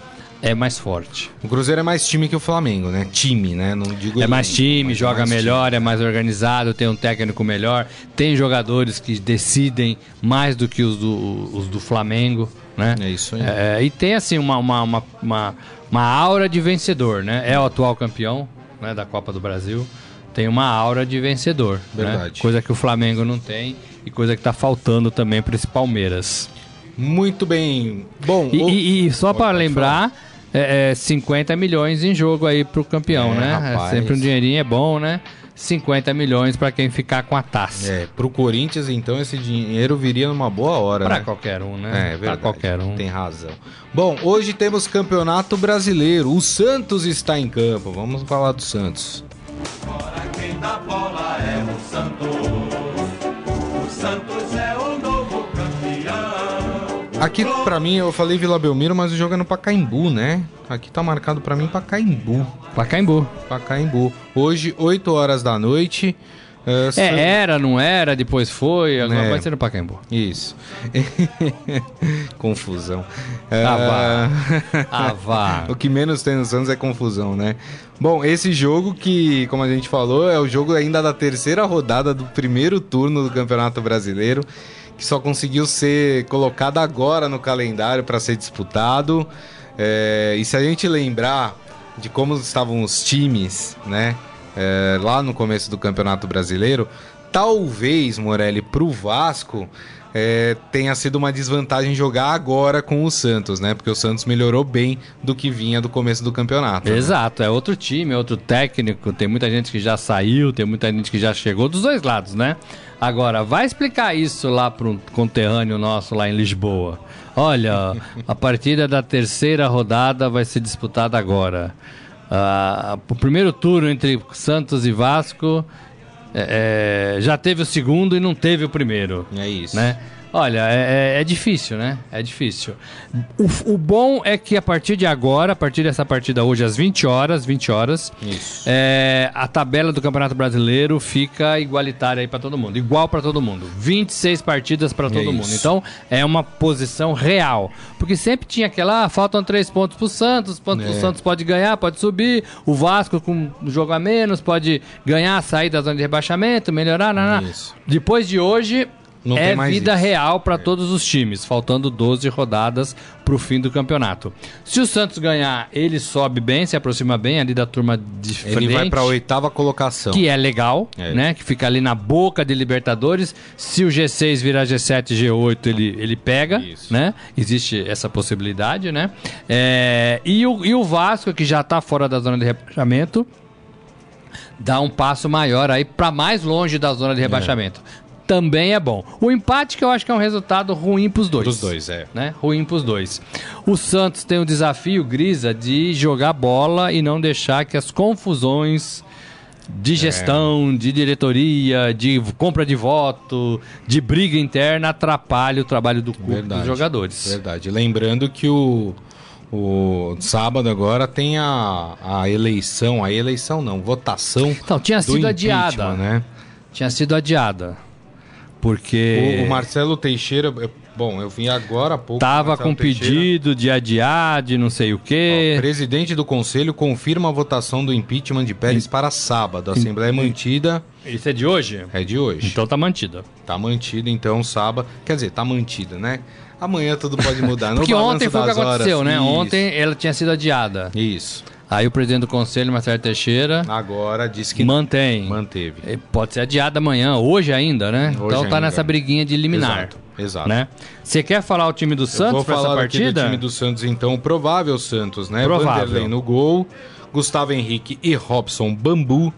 Speaker 3: é mais forte.
Speaker 2: O Cruzeiro é mais time que o Flamengo, né? Time, né? Não digo
Speaker 3: É mais time,
Speaker 2: é
Speaker 3: joga
Speaker 2: mais
Speaker 3: melhor, é mais organizado, tem um técnico melhor, tem jogadores que decidem mais do que os do, os do Flamengo, né?
Speaker 2: É isso aí.
Speaker 3: É, e tem assim uma, uma, uma, uma, uma aura de vencedor, né? É o atual campeão né, da Copa do Brasil. Tem uma aura de vencedor. né?
Speaker 2: Verdade.
Speaker 3: Coisa que o Flamengo não tem e coisa que tá faltando também para esse Palmeiras.
Speaker 2: Muito bem. Bom,
Speaker 3: E,
Speaker 2: o-
Speaker 3: e- e só para lembrar, é, é 50 milhões em jogo aí pro campeão,
Speaker 2: É,
Speaker 3: né?
Speaker 2: rapaz.
Speaker 3: É sempre um dinheirinho é bom, né? 50 milhões para quem ficar com a taça.
Speaker 2: É, pro Corinthians, então, esse dinheiro viria numa boa hora,
Speaker 3: Para
Speaker 2: né?
Speaker 3: qualquer um, né?
Speaker 2: É,
Speaker 3: Pra
Speaker 2: verdade.
Speaker 3: qualquer um.
Speaker 2: Tem razão. Bom, hoje temos Campeonato Brasileiro. O Santos está em campo. Vamos falar do Santos.
Speaker 5: Quem dá bola é o Santos. O Santos é o.
Speaker 2: Aqui, pra mim, eu falei Vila Belmiro, mas o jogo é no Pacaembu, né? Aqui tá marcado pra mim Pacaembu.
Speaker 3: Pacaembu.
Speaker 2: Pacaembu. Hoje, 8 horas da noite. É, San-
Speaker 3: É, era, não era, depois foi, agora
Speaker 2: É.
Speaker 3: vai ser no Pacaembu.
Speaker 2: Isso. confusão.
Speaker 3: Ah,
Speaker 2: É,
Speaker 3: Ah, vá.
Speaker 2: o que menos tem no Santos é confusão, né? Bom, esse jogo que, como a gente falou, é o jogo ainda da terceira rodada do primeiro turno do Campeonato Brasileiro, que só conseguiu ser colocado agora no calendário para ser disputado. É, e se a gente lembrar de como estavam os times, né? é, lá no começo do Campeonato Brasileiro, talvez, Morelli, pro Vasco é, tenha sido uma desvantagem jogar agora com o Santos, né? Porque o Santos melhorou bem do que vinha do começo do campeonato. né?
Speaker 3: Exato, é outro time, é outro técnico, tem muita gente que já saiu, tem muita gente que já chegou dos dois lados, né? Agora, vai explicar isso lá para um conterrâneo nosso lá em Lisboa. Olha, a partida da terceira rodada vai ser disputada agora. Ah, o primeiro turno entre Santos e Vasco é, é, já teve o segundo e não teve o primeiro
Speaker 2: É isso.
Speaker 3: né? Olha, é, é- é difícil, né? É difícil. O, o bom é que a partir de agora, a partir dessa partida hoje às 20 horas, 20 horas, é, a tabela do Campeonato Brasileiro fica igualitária aí pra todo mundo, igual pra todo mundo. 26 partidas pra todo
Speaker 2: É
Speaker 3: mundo. Então, é uma posição real. Porque sempre tinha aquela, ah, faltam três pontos pro Santos, pontos
Speaker 2: É.
Speaker 3: pro Santos pode ganhar, pode subir. O Vasco com um jogo a menos pode ganhar, sair da zona de rebaixamento, melhorar.
Speaker 2: Isso.
Speaker 3: Depois de hoje,
Speaker 2: Não
Speaker 3: é vida
Speaker 2: isso.
Speaker 3: real para todos os times, faltando 12 rodadas para o fim do campeonato. Se o Santos ganhar, ele sobe bem, se aproxima bem ali da turma de frente,
Speaker 2: Ele vai pra oitava colocação.
Speaker 3: que é legal,
Speaker 2: É.
Speaker 3: né? Que fica ali na boca de Libertadores. Se o G6 virar G7, G8, ele, ele pega,
Speaker 2: Isso.
Speaker 3: né? Existe essa possibilidade, né? É, e, o, e o Vasco, que já tá fora da zona de rebaixamento, dá um passo maior aí para mais longe da zona de rebaixamento. Também é bom. O empate que eu acho que é um resultado ruim pros dois.
Speaker 2: Dos dois, é.
Speaker 3: Né? Ruim pros dois. O Santos tem o desafio, Grisa, de jogar bola e não deixar que as confusões de gestão, de diretoria, de compra de voto, de briga interna atrapalhem o trabalho do clube
Speaker 2: Verdade.
Speaker 3: dos jogadores.
Speaker 2: Verdade. Lembrando que o, o sábado agora tem a, a eleição, a eleição não, votação.
Speaker 3: Então, tinha
Speaker 2: do
Speaker 3: sido adiada.
Speaker 2: né?
Speaker 3: Tinha sido adiada. Porque
Speaker 2: O, o Marcelo Teixeira, eu- bom, eu vim agora há pouco.
Speaker 3: tava
Speaker 2: Marcelo
Speaker 3: com
Speaker 2: Teixeira,
Speaker 3: pedido de adiar, de não sei o
Speaker 2: ó,
Speaker 3: quê.
Speaker 2: presidente do conselho confirma a votação do impeachment de Pérez para sábado. A Assembleia é mantida,
Speaker 3: Isso é de hoje?
Speaker 2: é de hoje.
Speaker 3: Então tá mantida.
Speaker 2: Tá mantida, então, sábado. Quer dizer, tá mantida, né? Amanhã tudo pode mudar.
Speaker 3: Porque ontem foi o que aconteceu,
Speaker 2: horas.
Speaker 3: né?
Speaker 2: Isso,
Speaker 3: Ontem ela tinha sido adiada.
Speaker 2: Isso.
Speaker 3: Aí o presidente do conselho, Marcelo Teixeira,
Speaker 2: Agora disse que
Speaker 3: mantém.
Speaker 2: manteve.
Speaker 3: Pode ser adiada amanhã, hoje ainda, né?
Speaker 2: Hoje
Speaker 3: então tá
Speaker 2: ainda.
Speaker 3: nessa briguinha de liminar.
Speaker 2: Exato, exato.
Speaker 3: Né? Você quer falar o time do Santos
Speaker 2: vou
Speaker 3: pra essa
Speaker 2: aqui
Speaker 3: partida?
Speaker 2: do time do Santos, então, o provável Santos, né?
Speaker 3: Provável.
Speaker 2: Vanderlei no gol, Gustavo Henrique e Robson Bambu,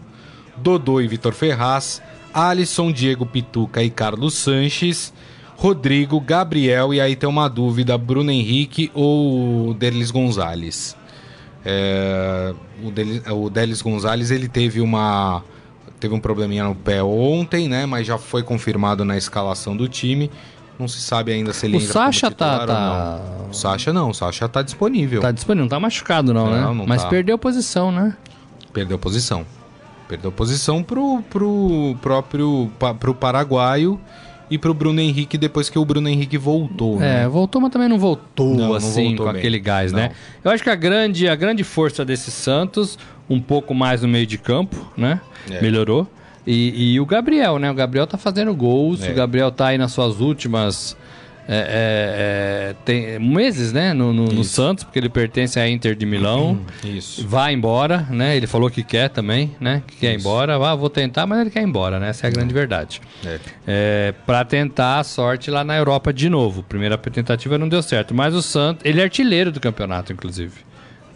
Speaker 2: Dodô e Vitor Ferraz, Alisson, Diego Pituca e Carlos Sanches, Rodrigo, Gabriel e aí tem uma dúvida, Bruno Henrique ou Delis Gonzalez. É, o, Delis, o Delis Gonzalez ele teve uma teve um probleminha no pé ontem, né? Mas já foi confirmado na escalação do time. Não se sabe ainda se ele
Speaker 3: O
Speaker 2: entra
Speaker 3: Sacha tá- tá-.
Speaker 2: O Sacha não, o Sacha tá disponível.
Speaker 3: Tá disponível, não tá machucado não, né?
Speaker 2: Não, não
Speaker 3: Mas
Speaker 2: tá.
Speaker 3: perdeu posição, né?
Speaker 2: Perdeu posição. Perdeu posição pro, pro próprio pro paraguaio e pro Bruno Henrique depois que o Bruno Henrique voltou,
Speaker 3: É,
Speaker 2: né?
Speaker 3: voltou, mas também não voltou
Speaker 2: Não, não
Speaker 3: assim
Speaker 2: voltou
Speaker 3: com
Speaker 2: bem.
Speaker 3: aquele gás, né? Eu acho que a grande, a grande força desse Santos, um pouco mais no meio de campo, né?
Speaker 2: É.
Speaker 3: Melhorou. E, e o Gabriel, né? O Gabriel tá fazendo gols,
Speaker 2: É.
Speaker 3: o Gabriel tá aí nas suas últimas é, é, é, tem meses, né, no, no- no Santos, porque ele pertence à Inter de Milão.
Speaker 2: Isso.
Speaker 3: Vai embora, né? Ele falou que quer também, né? Que quer ir embora. Ah, vou tentar, mas ele quer ir embora, né? Essa é a grande verdade.
Speaker 2: É.
Speaker 3: É, para tentar a sorte lá na Europa de novo. Primeira tentativa não deu certo, mas o Santos, ele é artilheiro do campeonato, inclusive.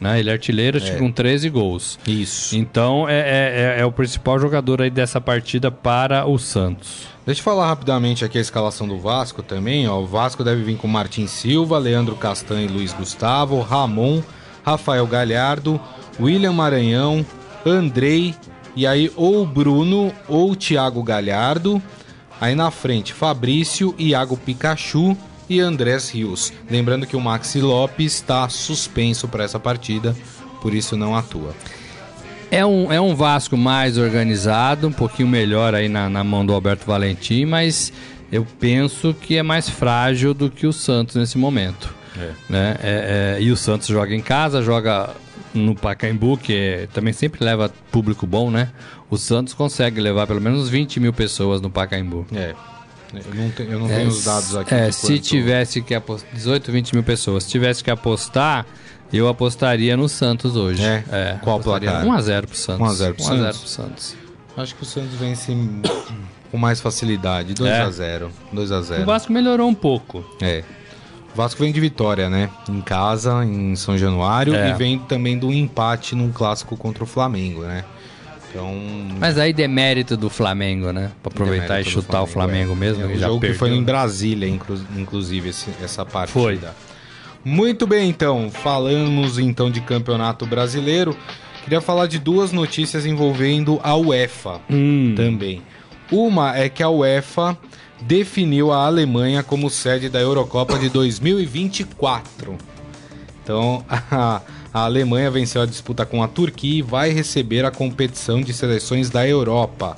Speaker 3: Né? Ele é artilheiro que com 13 gols.
Speaker 2: Isso.
Speaker 3: Então é, é- é- é o principal jogador aí dessa partida para o Santos.
Speaker 2: Deixa eu falar rapidamente aqui a escalação do Vasco também. Ó. O Vasco deve vir com Martin Silva, Leandro Castanho e Luiz Gustavo, Ramon, Rafael Galhardo, William Maranhão, Andrei, e aí ou Bruno ou Thiago Galhardo. Aí na frente, Fabrício, Iago Pikachu e Andrés Rios. Lembrando que o Maxi Lopes está suspenso para essa partida, por isso não atua.
Speaker 3: É um, é um Vasco mais organizado, um pouquinho melhor aí na, na mão do Alberto Valentim, mas eu penso que é mais frágil do que o Santos nesse momento. Né? É- é, e o Santos joga em casa, joga no Pacaembu, que é- também sempre leva público bom, né? O Santos consegue levar pelo menos 20 mil pessoas no Pacaembu.
Speaker 2: É. Eu não, te- eu não tenho os dados aqui.
Speaker 3: É, se
Speaker 2: quanto-
Speaker 3: tivesse que apostar. 18, 20 mil pessoas. Se tivesse que apostar, eu apostaria no Santos hoje.
Speaker 2: É? Qual
Speaker 3: apostaria
Speaker 2: placar?
Speaker 3: 1x0 pro Santos.
Speaker 2: 1 a 0 pro
Speaker 3: 1 a 0
Speaker 2: Santos?
Speaker 3: pro Santos.
Speaker 2: Acho que o Santos vence com mais facilidade. 2
Speaker 3: É.
Speaker 2: a 0 2 a 0
Speaker 3: O Vasco melhorou um pouco.
Speaker 2: É. O Vasco vem de vitória, né? Em casa, em São Januário.
Speaker 3: É.
Speaker 2: E vem também do empate num clássico contra o Flamengo, né? Então.
Speaker 3: Mas aí demérito do Flamengo, né? Pra aproveitar e chutar o Flamengo
Speaker 2: é.
Speaker 3: mesmo.
Speaker 2: É,
Speaker 3: que já
Speaker 2: jogo que foi
Speaker 3: perdeu.
Speaker 2: em Brasília, inclu- inclusive, esse- essa partida.
Speaker 3: Foi.
Speaker 2: Muito bem, então. Falamos então de campeonato brasileiro. Queria falar de duas notícias envolvendo a UEFA
Speaker 3: Hum.
Speaker 2: também. Uma é que a UEFA definiu a Alemanha como sede da Eurocopa de 2024. Então, a, a Alemanha venceu a disputa com a Turquia e vai receber a competição de seleções da Europa.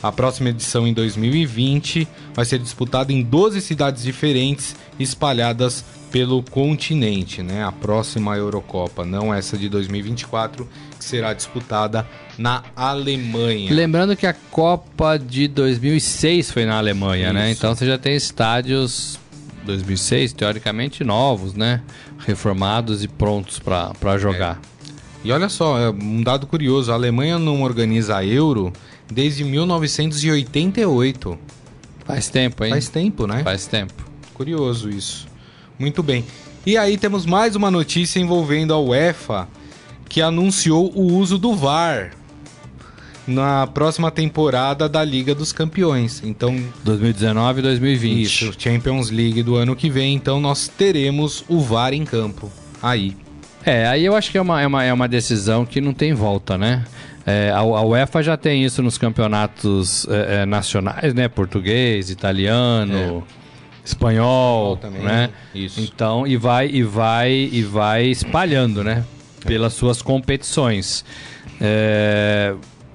Speaker 2: A próxima edição em 2020 vai ser disputada em 12 cidades diferentes espalhadas pelo continente, né? A próxima Eurocopa, não essa de 2024, que será disputada na Alemanha.
Speaker 3: Lembrando que a Copa de 2006 foi na Alemanha, né?
Speaker 2: Isso.
Speaker 3: Então você já tem estádios 2006, teoricamente novos, né? Reformados e prontos pra jogar.
Speaker 2: E olha só, é um dado curioso, a Alemanha não organiza a Euro desde 1988.
Speaker 3: Faz tempo, hein?
Speaker 2: Faz tempo, né?
Speaker 3: Faz tempo.
Speaker 2: Curioso isso. Muito bem. E aí temos mais uma notícia envolvendo a UEFA, que anunciou o uso do VAR na próxima temporada da Liga dos Campeões. Então,
Speaker 3: 2019 e 2020.
Speaker 2: isso, Champions League do ano que vem, então nós teremos o VAR em campo. Aí.
Speaker 3: É, aí eu acho que é uma, é uma, é uma decisão que não tem volta, né? É, a, a UEFA já tem isso nos campeonatos é, é, nacionais, né? Português, italiano, espanhol,
Speaker 2: Também,
Speaker 3: né?
Speaker 2: isso.
Speaker 3: Então, e vai, e vai, e vai espalhando, né? Pelas suas competições.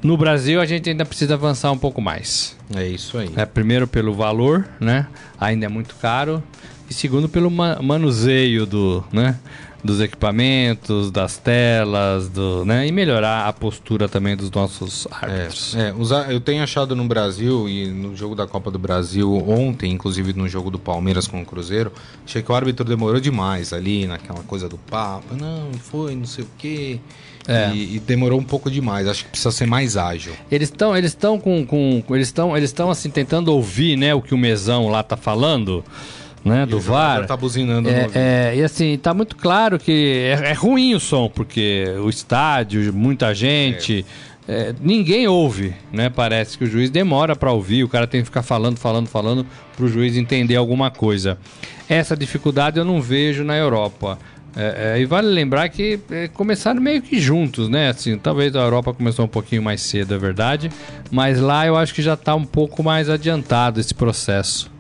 Speaker 3: No Brasil, a gente ainda precisa avançar um pouco mais.
Speaker 2: É isso aí.
Speaker 3: É, primeiro pelo valor, né? Ainda é muito caro. E segundo pelo ma- manuseio do, né? dos equipamentos, das telas, do, né? E melhorar a postura também dos nossos árbitros.
Speaker 2: É, é, eu tenho achado no Brasil e no jogo da Copa do Brasil ontem, inclusive no jogo do Palmeiras com o Cruzeiro, achei que o árbitro demorou demais ali naquela coisa do papo, não, foi, não sei o quê.
Speaker 3: É.
Speaker 2: E, e demorou um pouco demais. Acho que precisa ser mais ágil.
Speaker 3: Eles estão, eles estão com, com, eles estão, eles estão assim tentando ouvir, né, o que o mesão lá tá falando, né, do
Speaker 2: o
Speaker 3: VAR.
Speaker 2: tá buzinando
Speaker 3: É, é, e assim, tá muito claro que é, é ruim o som, porque o estádio, muita gente, é, ninguém ouve, né? Parece que o juiz demora para ouvir, o cara tem que ficar falando, falando, falando pro juiz entender alguma coisa. Essa dificuldade eu não vejo na Europa. É, é, e vale lembrar que é, começaram meio que juntos, né? Assim, talvez a Europa começou um pouquinho mais cedo, é verdade, mas lá eu acho que já está um pouco mais adiantado esse processo.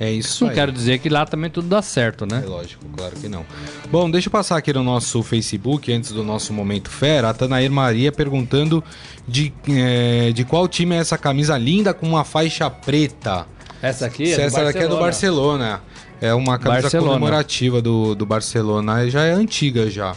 Speaker 2: É isso
Speaker 3: Não
Speaker 2: aí.
Speaker 3: quero dizer que lá também tudo dá certo, né?
Speaker 2: É lógico, claro que não. Bom, deixa eu passar aqui no nosso Facebook, antes do nosso Momento Fera, a Tanair Maria perguntando de, eh, de qual time é essa camisa linda com uma faixa preta.
Speaker 3: Essa aqui
Speaker 2: Se essa daqui é do Barcelona. É uma camisa
Speaker 3: Barcelona.
Speaker 2: comemorativa do, do Barcelona. Já é antiga já.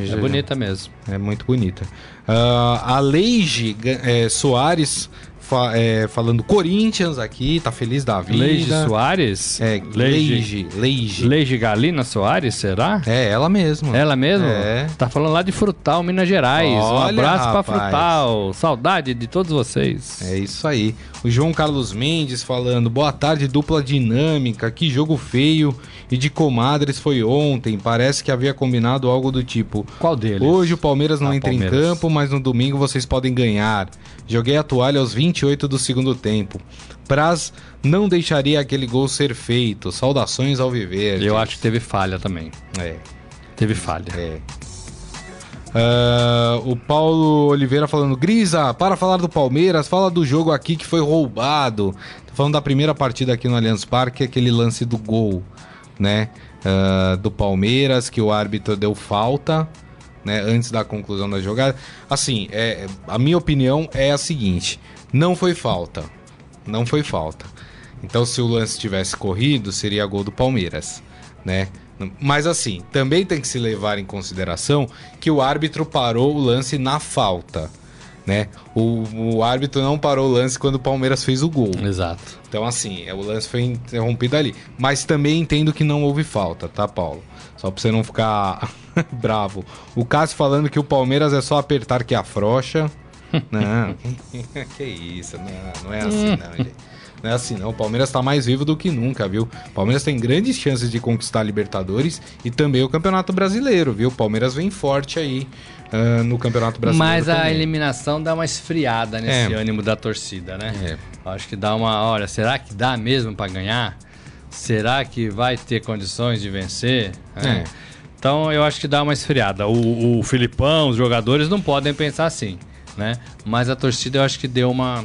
Speaker 3: É
Speaker 2: Já-
Speaker 3: bonita mesmo.
Speaker 2: É muito bonita. Ah, a Leige eh, Soares fa- é, falando Corinthians aqui, tá feliz da vida.
Speaker 3: Leide Soares?
Speaker 2: É, Leige. Leige.
Speaker 3: Leide Galina Soares, será?
Speaker 2: É, ela mesma.
Speaker 3: Ela mesmo?
Speaker 2: É.
Speaker 3: Tá falando lá de Frutal, Minas Gerais. um
Speaker 2: Olha,
Speaker 3: abraço pra
Speaker 2: rapaz.
Speaker 3: Frutal. Saudade de todos vocês.
Speaker 2: É isso aí. O João Carlos Mendes falando: boa tarde, dupla dinâmica. Que jogo feio e de comadres foi ontem. Parece que havia combinado algo do tipo:
Speaker 3: Qual deles?
Speaker 2: hoje o Palmeiras não
Speaker 3: Ah,
Speaker 2: entra
Speaker 3: Palmeiras.
Speaker 2: em campo, mas no domingo vocês podem ganhar. Joguei a toalha aos 28 do segundo tempo. Praz não deixaria aquele gol ser feito. Saudações ao viver.
Speaker 3: Eu acho que teve falha também.
Speaker 2: É.
Speaker 3: Teve falha.
Speaker 2: É. Ah, o Paulo Oliveira falando, Grisa, para falar do Palmeiras, fala do jogo aqui que foi roubado. Tô falando da primeira partida aqui no Allianz Parque, aquele lance do gol, né? Ah, do Palmeiras, que o árbitro deu falta, né? Antes da conclusão da jogada. Assim, é, a minha opinião é a seguinte: não foi falta. Não foi falta. Então, se o lance tivesse corrido, seria gol do Palmeiras, né? Mas assim, também tem que se levar em consideração que o árbitro parou o lance na falta, né? O, o árbitro não parou o lance quando o Palmeiras fez o gol.
Speaker 3: Exato.
Speaker 2: Então, assim, é, o lance foi interrompido ali. Mas também entendo que não houve falta, tá, Paulo? Só pra você não ficar bravo. O Cássio falando que o Palmeiras é só apertar que afrouxa. Não, que isso, não, não é assim não, gente. Não é assim não, o Palmeiras tá mais vivo do que nunca, viu? O Palmeiras tem grandes chances de conquistar a Libertadores e também o Campeonato Brasileiro, viu? O Palmeiras vem forte aí ah, no Campeonato Brasileiro
Speaker 3: Mas a
Speaker 2: também.
Speaker 3: eliminação dá uma esfriada nesse
Speaker 2: É.
Speaker 3: ânimo da torcida, né?
Speaker 2: É.
Speaker 3: Acho que dá uma. Olha, será que dá mesmo pra ganhar? Será que vai ter condições de vencer?
Speaker 2: É.
Speaker 3: Então eu acho que dá uma esfriada. O, o Filipão, os jogadores não podem pensar assim, né? Mas a torcida eu acho que deu uma.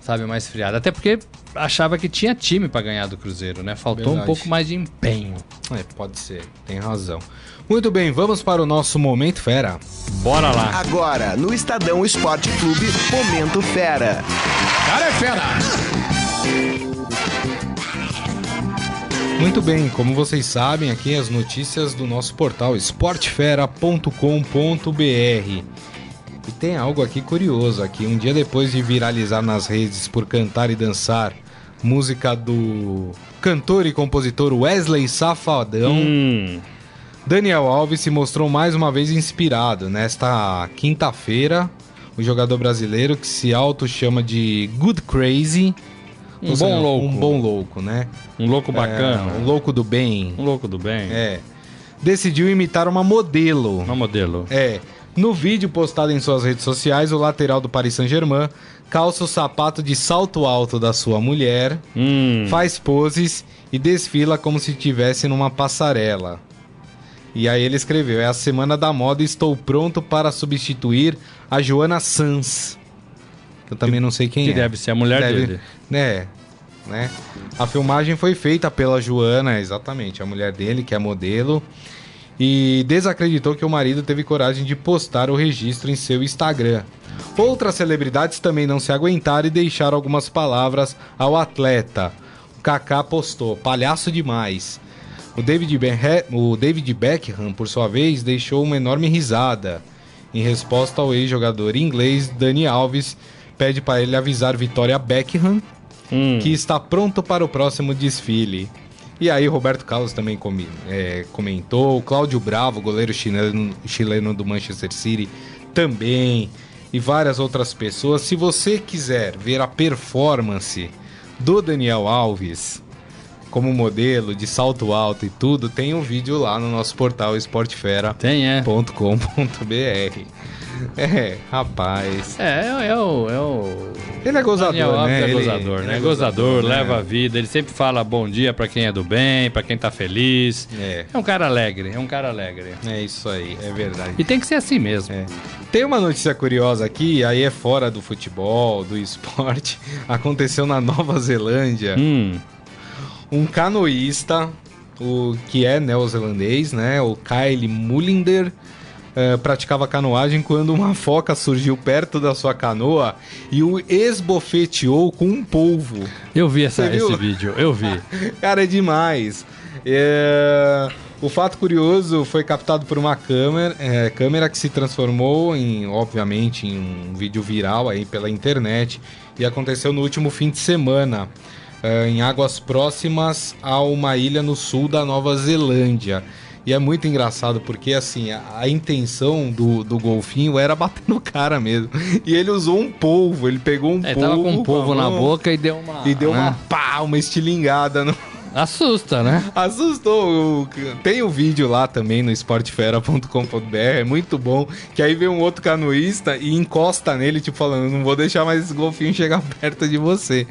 Speaker 3: Sabe, uma esfriada. Até porque achava que tinha time pra ganhar do Cruzeiro, né? Faltou um
Speaker 2: Verdade.
Speaker 3: pouco mais de empenho.
Speaker 2: É, pode ser, tem razão. Muito bem, vamos para o nosso Momento Fera.
Speaker 3: Bora lá.
Speaker 1: Agora, no Estadão Esporte Clube, Momento Fera.
Speaker 4: Cara é fera!
Speaker 2: Muito bem, como vocês sabem, aqui as notícias do nosso portal esportefera.com.br. E tem algo aqui curioso aqui. Um dia depois de viralizar nas redes por cantar e dançar música do cantor e compositor Wesley Safadão,
Speaker 3: Hum,
Speaker 2: Daniel Alves se mostrou mais uma vez inspirado. Nesta quinta-feira, o jogador brasileiro que se auto-chama de Good Crazy.
Speaker 3: Um
Speaker 2: seja,
Speaker 3: bom louco.
Speaker 2: Um bom louco, né?
Speaker 3: um louco bacana.
Speaker 2: É, um louco do bem.
Speaker 3: Um louco do bem.
Speaker 2: É. Decidiu imitar uma modelo.
Speaker 3: Uma modelo.
Speaker 2: É. No vídeo postado em suas redes sociais, o lateral do Paris Saint-Germain calça o sapato de salto alto da sua mulher,
Speaker 3: Hum.
Speaker 2: faz poses e desfila como se estivesse numa passarela. E aí ele escreveu: É a semana da moda e estou pronto para substituir a Joana Sans. Eu também não sei quem
Speaker 3: Que
Speaker 2: é.
Speaker 3: deve ser a mulher
Speaker 2: Deve-
Speaker 3: dele.
Speaker 2: É, né? A filmagem foi feita pela Joana, exatamente, a mulher dele, que é modelo, e desacreditou que o marido teve coragem de postar o registro em seu Instagram. Outras celebridades também não se aguentaram e deixaram algumas palavras ao atleta. O Kaká postou: palhaço demais. O David, o David Beckham, por sua vez, deixou uma enorme risada. Em resposta ao ex-jogador inglês Dani Alves, pede para ele avisar Vitória Beckham
Speaker 3: Hum.
Speaker 2: que está pronto para o próximo desfile. E aí, Roberto Carlos também comi- é, comentou, Cláudio Bravo, goleiro chileno, chileno do Manchester City, também, e várias outras pessoas. Se você quiser ver a performance do Daniel Alves como modelo de salto alto e tudo, tem um vídeo lá no nosso portal esportefera.com.br.
Speaker 3: É.
Speaker 2: É, rapaz.
Speaker 3: É, é, é o. É o...
Speaker 2: Ele é gozador,
Speaker 3: Daniel
Speaker 2: né?
Speaker 3: é gozador,
Speaker 2: ele
Speaker 3: né?
Speaker 2: é
Speaker 3: gozador,
Speaker 2: né?
Speaker 3: leva a vida. Ele sempre fala bom dia pra quem é do bem, pra quem tá feliz.
Speaker 2: É.
Speaker 3: É um cara alegre, é um cara alegre.
Speaker 2: É isso aí, é verdade.
Speaker 3: E tem que ser assim mesmo.
Speaker 2: É. Tem uma notícia curiosa aqui, aí é fora do futebol, do esporte. Aconteceu na Nova Zelândia.
Speaker 3: Hum.
Speaker 2: Um canoísta, o que é neozelandês, né? O Kyle Mullinder. eh, praticava canoagem quando uma foca surgiu perto da sua canoa e o esbofeteou com um polvo.
Speaker 3: Eu vi essa, esse vídeo, eu vi.
Speaker 2: Cara, é demais. É, O fato curioso foi captado por uma câmera, é, câmera que se transformou em, obviamente, em um vídeo viral aí pela internet e aconteceu no último fim de semana, é, em águas próximas a uma ilha no sul da Nova Zelândia. E é muito engraçado porque, assim, a, a intenção do, do golfinho era bater no cara mesmo. E ele usou um polvo, ele pegou um
Speaker 3: É,
Speaker 2: polvo.
Speaker 3: tava com um polvo na boca e deu uma.
Speaker 2: E deu uma
Speaker 3: né?
Speaker 2: pá, uma estilingada no,
Speaker 3: Assusta, né?
Speaker 2: Assustou. Tem o vídeo lá também no esportefera.com.br, é muito bom. Que aí vem um outro canoísta e encosta nele, tipo, falando: não vou deixar mais esse golfinho chegar perto de você.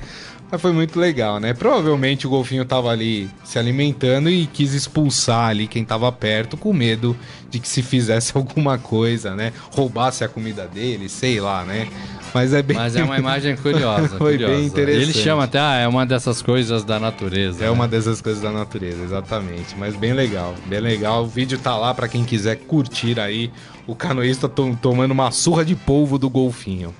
Speaker 2: Mas foi muito legal, né? Provavelmente o golfinho tava ali se alimentando e quis expulsar ali quem tava perto, com medo de que se fizesse alguma coisa, né? Roubasse a comida dele, sei lá, né? Mas é bem.
Speaker 3: Mas é uma imagem curiosa.
Speaker 2: Foi
Speaker 3: curiosa.
Speaker 2: bem interessante.
Speaker 3: Ele chama até, ah, é uma dessas coisas da natureza.
Speaker 2: É
Speaker 3: né?
Speaker 2: uma dessas coisas da natureza, exatamente. Mas bem legal, bem legal. O vídeo tá lá pra quem quiser curtir aí o canoísta to- tomando uma surra de polvo do golfinho.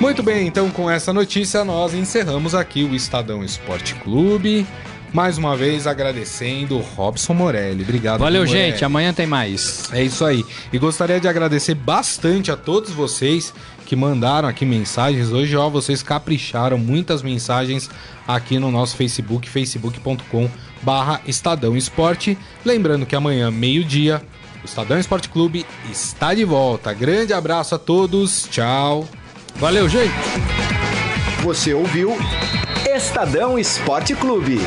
Speaker 2: Muito bem, então com essa notícia nós encerramos aqui o Estadão Esporte Clube. Mais uma vez agradecendo o Robson Morelli. Obrigado.
Speaker 3: Valeu,
Speaker 2: Morelli.
Speaker 3: gente. Amanhã tem mais.
Speaker 2: É isso aí. E gostaria de agradecer bastante a todos vocês que mandaram aqui mensagens. Hoje, ó, vocês capricharam muitas mensagens aqui no nosso Facebook, facebook.com barra Estadão Esporte. Lembrando que amanhã, meio-dia, o Estadão Esporte Clube está de volta. Grande abraço a todos. Tchau.
Speaker 3: Valeu, gente.
Speaker 1: Você ouviu Estadão Esporte Clube.